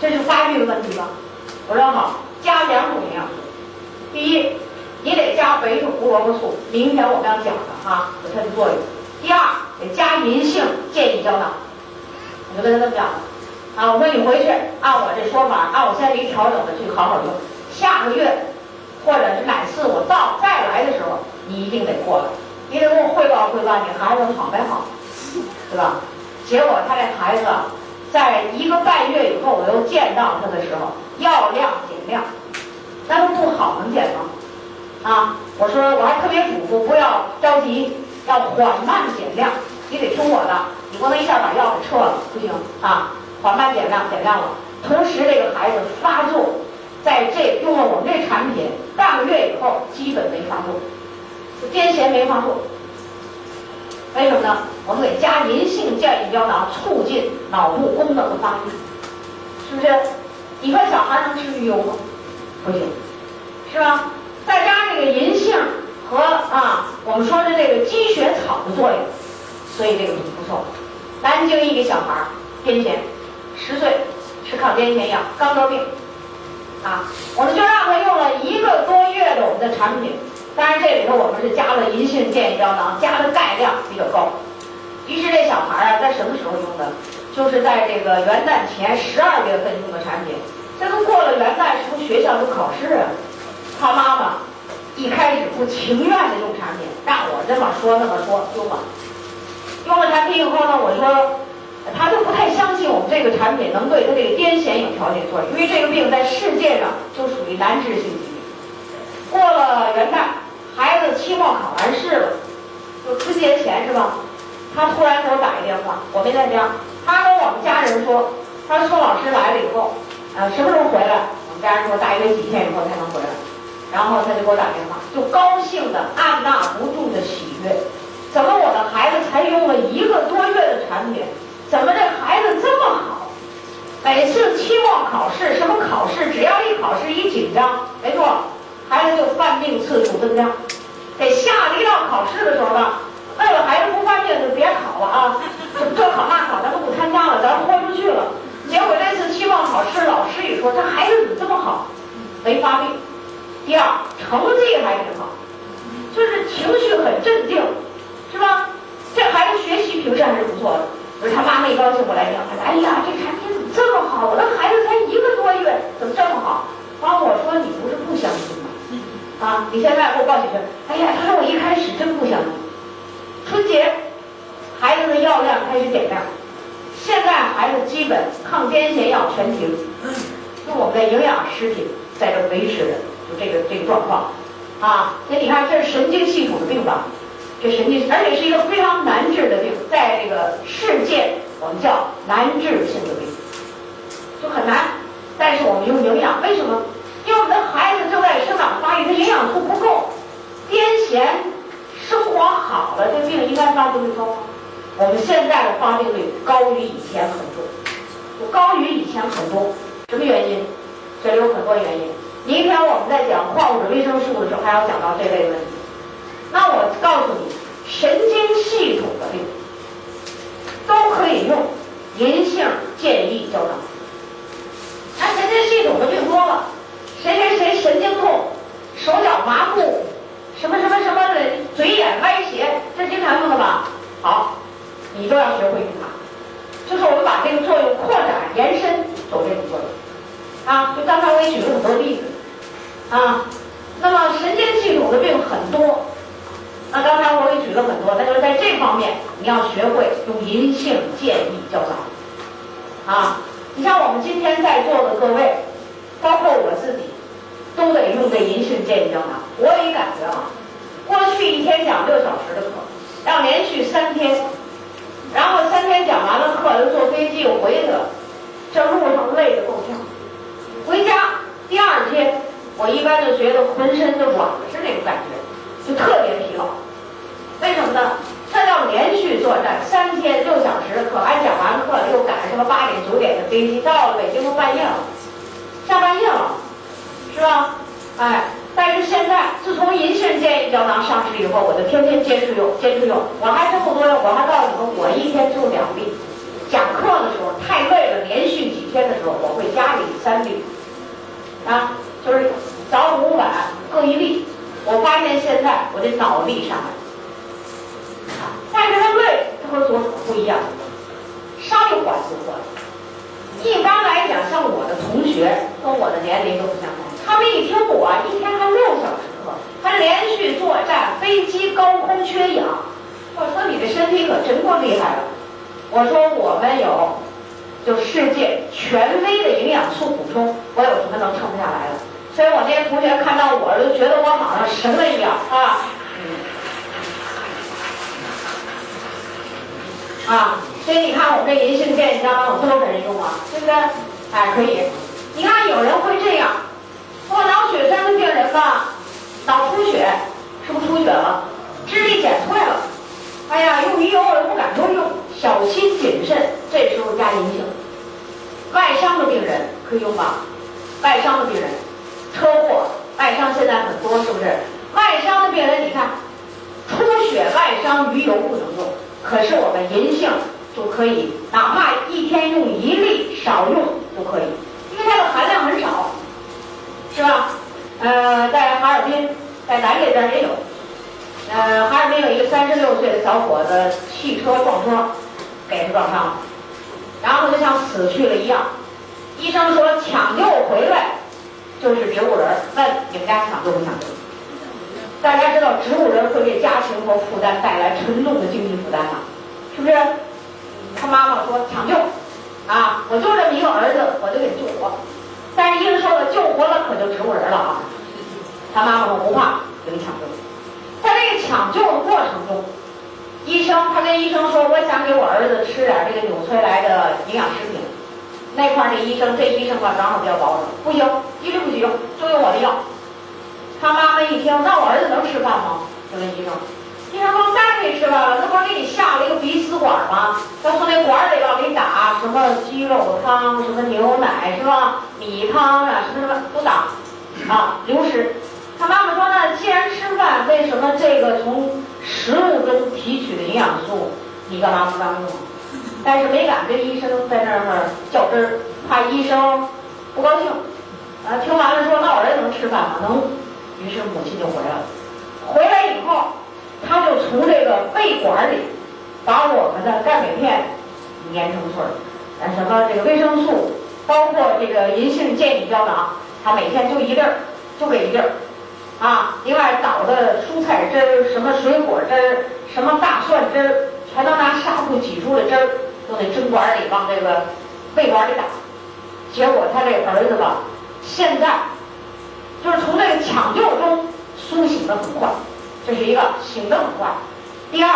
这是发育的问题吧？我说好，加两种营养素。第一，你得加维生胡萝卜素，明天我们要讲的哈，有它的作用。第二，得加银杏健益胶囊。我就跟他这么讲的啊，我说你回去按我这说法，按我现在给你调整的去好好用。下个月或者是哪次我到再来的时候，你一定得过来。你得给我汇报汇报，你孩子好没好，<laughs> 对吧？结果他这孩子，在一个半月以后，我又见到他的时候，药量减量，那不不好能减吗？啊，我说我还特别嘱咐，不要着急，要缓慢减量，你得听我的，你不能一下把药给撤了，不行啊，缓慢减量，减量了。同时，这个孩子发作，在这用了我们这产品半个月以后，基本没发作。癫痫没发作，为什么呢？我们给加银杏健脑胶囊，促进脑部功能的发育，是不是？你说小孩能吃鱼油吗？不行，是吧？再加这个银杏和啊，我们说的这个积雪草的作用，所以这个就不错。南京一个小孩癫痫，十岁，是抗癫痫药，刚得病，啊，我们就让他用了一个多月的我们的产品。当然这里头我们是加了银杏健胶囊，加的钙量比较高。于是这小孩啊，在什么时候用的？就是在这个元旦前十二月份用的产品。这都过了元旦，是不是学校都考试啊？他妈妈一开始不情愿的用产品，让我这么说那么说用吧。用了产品以后呢，我说他就不太相信我们这个产品能对他这个癫痫有调节作用，因为这个病在世界上就属于难治性疾病。过了元旦。孩子期末考完试了，就春节前是吧？他突然给我打一电话，我没在家。他跟我们家人说，他说老师来了以后，呃，什么时候回来？我们家人说大约几天以后才能回来。然后他就给我打电话，就高兴的按捺不住的喜悦。怎么我的孩子才用了一个多月的产品，怎么这孩子这么好？每次期末考试，什么考试，只要一考试一紧张，没错。孩子就犯病次数增加，给下了一道考试的时候吧。为了孩子不犯病，就别考了啊！这考那考，咱们不参加了，咱豁出去了。结果这次期末考试，老师一说，他孩子怎么这么好，没发病。第二，成绩还挺好，就是情绪很镇定，是吧？这孩子学习平时还是不错的。不是他妈一高兴，我来讲。伤的病人可以用吗？外伤的病人，车祸外伤现在很多，是不是？外伤的病人，你看，出血外伤鱼油不能用，可是我们银杏就可以，哪怕一天用一粒，少用都可以，因为它的含量很少，是吧？呃，在哈尔滨，在咱这边也有。呃，哈尔滨有一个三十六岁的小伙子，汽车撞车，给他撞伤了，然后就像死去了一样，医生说抢救回来就是植物人，问你们家抢救不抢救？大家知道植物人会给家庭和负担带来沉重的经济负担吗？是不是？他妈妈说抢救，啊，我就这么一个儿子，我就给救活。但是医生说了，救活了可就植物人了啊。他妈妈说不怕，给你抢救。在这个抢救的过程中，医生他跟医生说，我想给我儿子吃点这个纽崔莱的营养食品。那块儿的医生，这医生吧刚好比较保守，不行，一律不许用，就用我的药。他妈妈一听，那我儿子能吃饭吗？就问医生，医生说当然可以吃饭了，那不是给你下了一个鼻饲管吗？他从那管里边给你打什么鸡肉汤、什么牛奶是吧？米汤啊，什么什么都打，啊，流食。他妈妈说呢，既然吃饭，为什么这个从食物中提取的营养素，你干嘛不让用？但是没敢跟医生在那儿较真儿，怕医生不高兴。啊，听完了说，那我儿子能吃饭吗？能。于是母亲就回来了，回来以后，他就从这个胃管里把我们的钙镁片研成穗儿，呃，什么这个维生素，包括这个银杏健益胶囊，他每天就一粒儿，就给一粒儿，啊，另外倒的蔬菜汁儿、什么水果汁儿、什么大蒜汁儿，全都拿纱布挤出的汁儿，都得针管里往这个胃管里打，结果他这儿子吧，现在。就是从这个抢救中苏醒的很快，这是一个醒的很快。第二，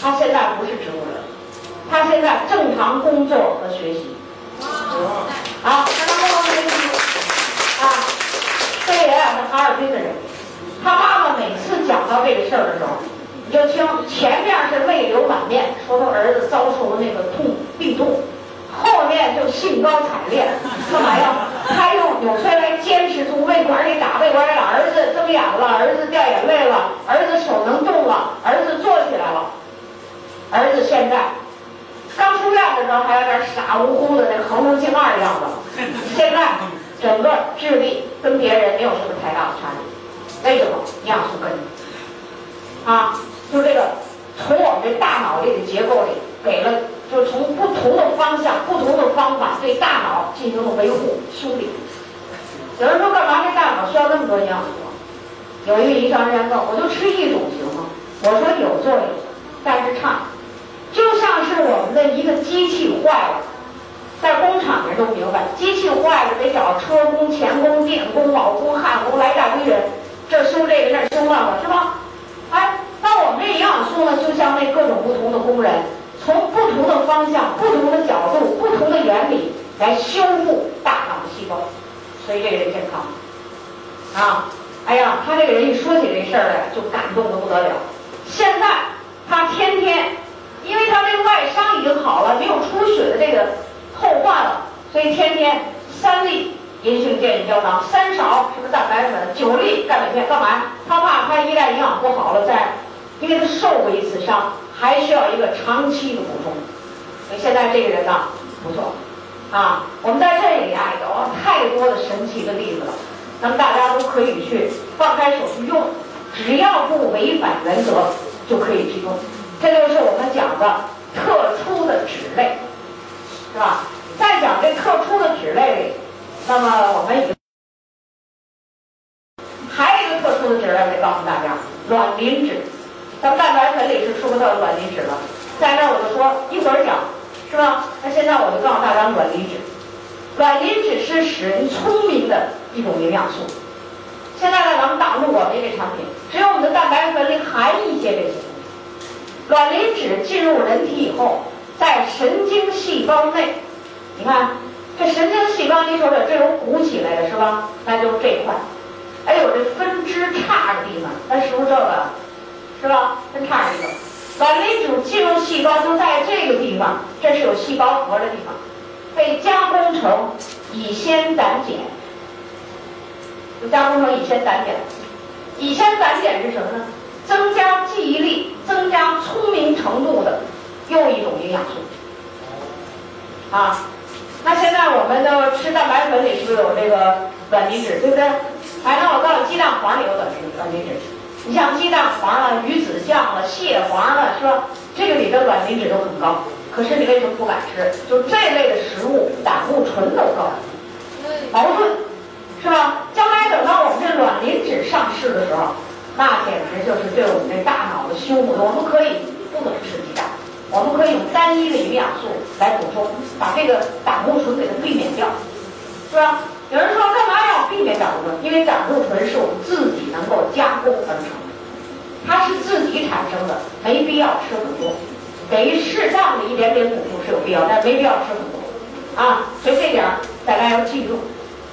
他现在不是植物人，他现在正常工作和学习。啊，正常工作和学习。啊，这人啊是哈尔滨的人，他妈妈每次讲到这个事儿的时候，你就听前面是泪流满面，说他儿子遭受了那个痛病痛。后面就兴高采烈，干嘛呀？他用纽崔莱坚持从胃管里打胃管里，儿子睁眼了，儿子掉眼泪了，儿子手能动了，儿子坐起来了。儿子现在刚出院的时候还有点傻乎乎的那横着静二的样子，现在整个智力跟别人没有什么太大的差距。为什么？营养素跟啊，就这个从我们这大脑这个结构里给了。就从不同的方向、不同的方法对大脑进行了维护修理。有人说干嘛这大脑需要那么多营养素？有一个医生人问，我就吃一种行吗？我说有作用，但是差。就像是我们的一个机器坏了，在工厂人都明白，机器坏了得找车工、钳工、电工、铆工、焊工来一大堆人，这修这个那修那个，是吧？我们这营养素呢，就像那各种不同的工人。从不同的方向、不同的角度、不同的原理来修复大脑的细胞，所以这个人健康。啊，哎呀，他这个人一说起这事儿来就感动的不得了。现在他天天，因为他这个外伤已经好了，没有出血的这个后患了，所以天天三粒银杏健胶囊，三勺什么蛋白粉，九粒钙镁片，干嘛？他怕他一旦营养不好了，再因为他受过一次伤。还需要一个长期的补充，所以现在这个人呢不错，啊，我们在这里啊有太多的神奇的例子了，咱们大家都可以去放开手去用，只要不违反原则就可以去用，这就是我们讲的特殊的脂类，是吧？再讲这特殊的脂类里，那么我们还有一个特殊的脂类得告诉大家，卵磷脂。咱们蛋白粉里是说到卵磷脂了，在那我就说一会儿讲，是吧？那现在我就告诉大家卵磷脂，卵磷脂是使人聪明的一种营养素。现在呢，咱们打入我们这产品，只有我们的蛋白粉里含一些这些东西。卵磷脂进入人体以后，在神经细胞内，你看这神经细胞里头有这种鼓起来的是吧？那就是这块，还有这分支叉的地方，那是不是这个？是吧？分叉一个，卵磷脂进入细胞就在这个地方，这是有细胞核的地方，被加工成乙酰胆碱，就加工成乙酰胆碱。乙酰胆碱是什么呢？增加记忆力、增加聪明程度的又一种营养素。啊，那现在我们的吃蛋白粉里是不是有这个卵磷脂，对不对？哎，那我告诉你，鸡蛋黄里有卵磷卵磷脂。你像鸡蛋黄了、鱼子酱了、蟹黄了，是吧？这个里的卵磷脂都很高。可是你为什么不敢吃？就这类的食物，胆固醇都高，矛盾，是吧？将来等到我们这卵磷脂上市的时候，那简直就是对我们这大脑的修补。我们可以不能吃鸡蛋，我们可以用单一的营养素来补充，把这个胆固醇给它避免掉，是吧？有人说干嘛要避免胆固醇？因为胆固醇是我们自己能够加工而成，它是自己产生的，没必要吃很多。给适当的一点点补充是有必要，但没必要吃很多，啊，所以这点大家要记住，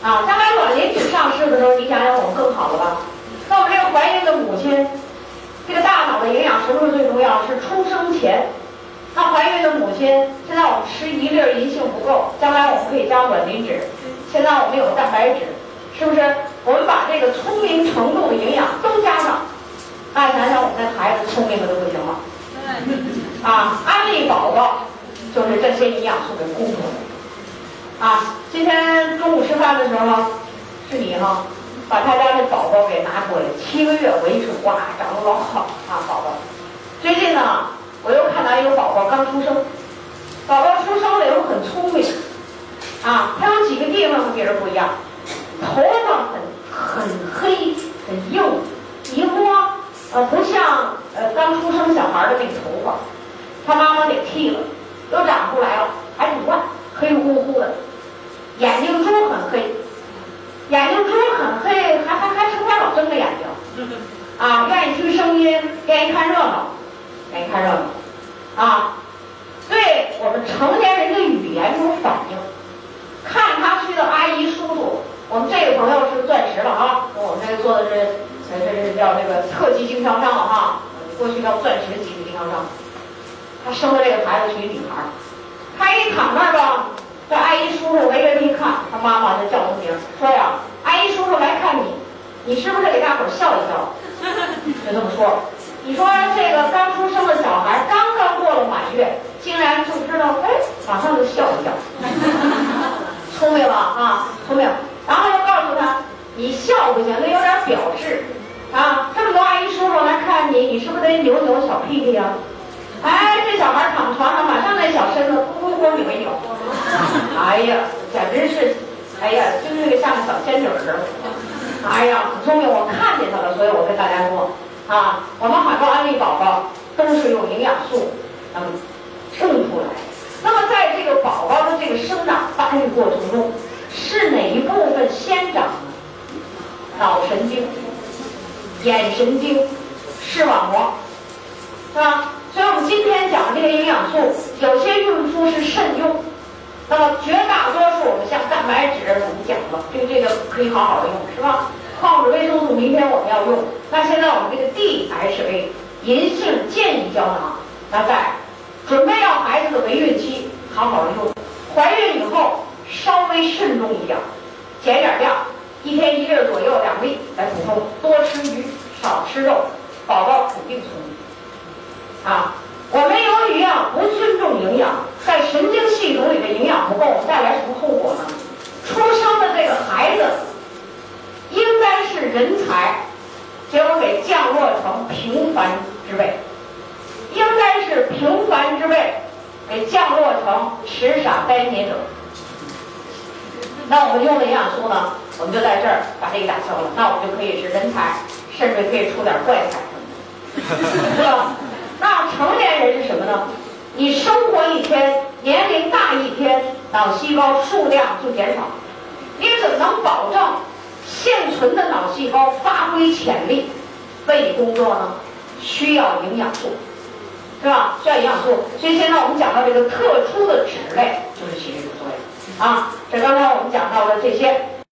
啊，将来卵磷脂上市的时候，你想想我们更好了吧？那我们这个怀孕的母亲，这个大脑的营养什么时候最重要？是出生前。那怀孕的母亲，现在我们吃一粒银杏不够，将来我们可以加卵磷脂。现在我们有蛋白质，是不是？我们把这个聪明程度的营养都加上，大家想想我们的孩子聪明的都不行了。啊，安利宝宝就是这些营养素的供应。啊，今天中午吃饭的时候，是你哈，把他家的宝宝给拿过来，七个月维持，哇，长得老好啊，宝宝。最近呢，我又看到一个宝宝刚出生，宝宝出生了以后很聪明，啊，他有几个地方和别人不一样，头发很很黑很硬，一摸，呃，不像呃刚出生小孩的那个头发。他妈妈给剃了，都长出来了，还挺快，黑乎乎的，眼睛珠很黑，眼睛珠很黑，还还还成天老睁着眼睛，啊，愿意听声音，愿意看热闹，愿意看热闹，啊，对我们成年人的语言有反应，看他去的阿姨叔叔，我们这个朋友是钻石了啊，我们这个做的是，这这是叫这个特级经销商了哈，过去叫钻石级经销商。他生的这个孩子是一女孩，他一躺那儿吧，这阿姨叔叔围着他一看，他妈妈就叫他名，说呀，阿姨叔叔来看你，你是不是给大伙儿笑一笑？<laughs> 就这么说，你说这个刚出生的小孩，刚刚过了满月，竟然就知道，哎，马上就笑一笑，聪明了啊，聪明。然后又告诉他，你笑不行，得有点表示啊，这么多阿姨叔叔来看你，你是不是得扭扭小屁屁呀？哎，这小孩躺床上，马上那小身子咕咕咕扭一扭，哎呀，简直是，哎呀，就是那个像个小仙女似的。哎呀，很聪明，我看见他了，所以我跟大家说，啊，我们很多安利宝宝都是用营养素能生出来。那么在这个宝宝的这个生长发育过程中，是哪一部分先长呢？脑神经、眼神经、视网膜，是吧？所以我们今天讲的这个营养素，有些孕妇是慎用，那么绝大多数我们像蛋白质，我们讲了，这这个可以好好的用，是吧？矿物质、维生素，明天我们要用。那现在我们这个 DHA 银杏健益胶囊，那在准备要孩子的围孕期好好的用，怀孕以后稍微慎重一点，减点量，一天一粒左右两粒来补充，多吃鱼，少吃肉，宝宝肯定聪明。啊，我们由于啊不尊重营养，在神经系统里的营养不够，带来什么后果呢？出生的这个孩子应该是人才，结果给降落成平凡之辈；应该是平凡之辈，给降落成痴傻呆捏者。那我们用的营养素呢？我们就在这儿把这个打消了，那我们就可以是人才，甚至可以出点怪才，是吧？那成年人是什么呢？你生活一天，年龄大一天，脑细胞数量就减少。你怎么能保证现存的脑细胞发挥潜力，为你工作呢？需要营养素，是吧？需要营养素。所以现在我们讲到这个特殊的脂类，就是起这种作用啊。这刚才我们讲到的这些。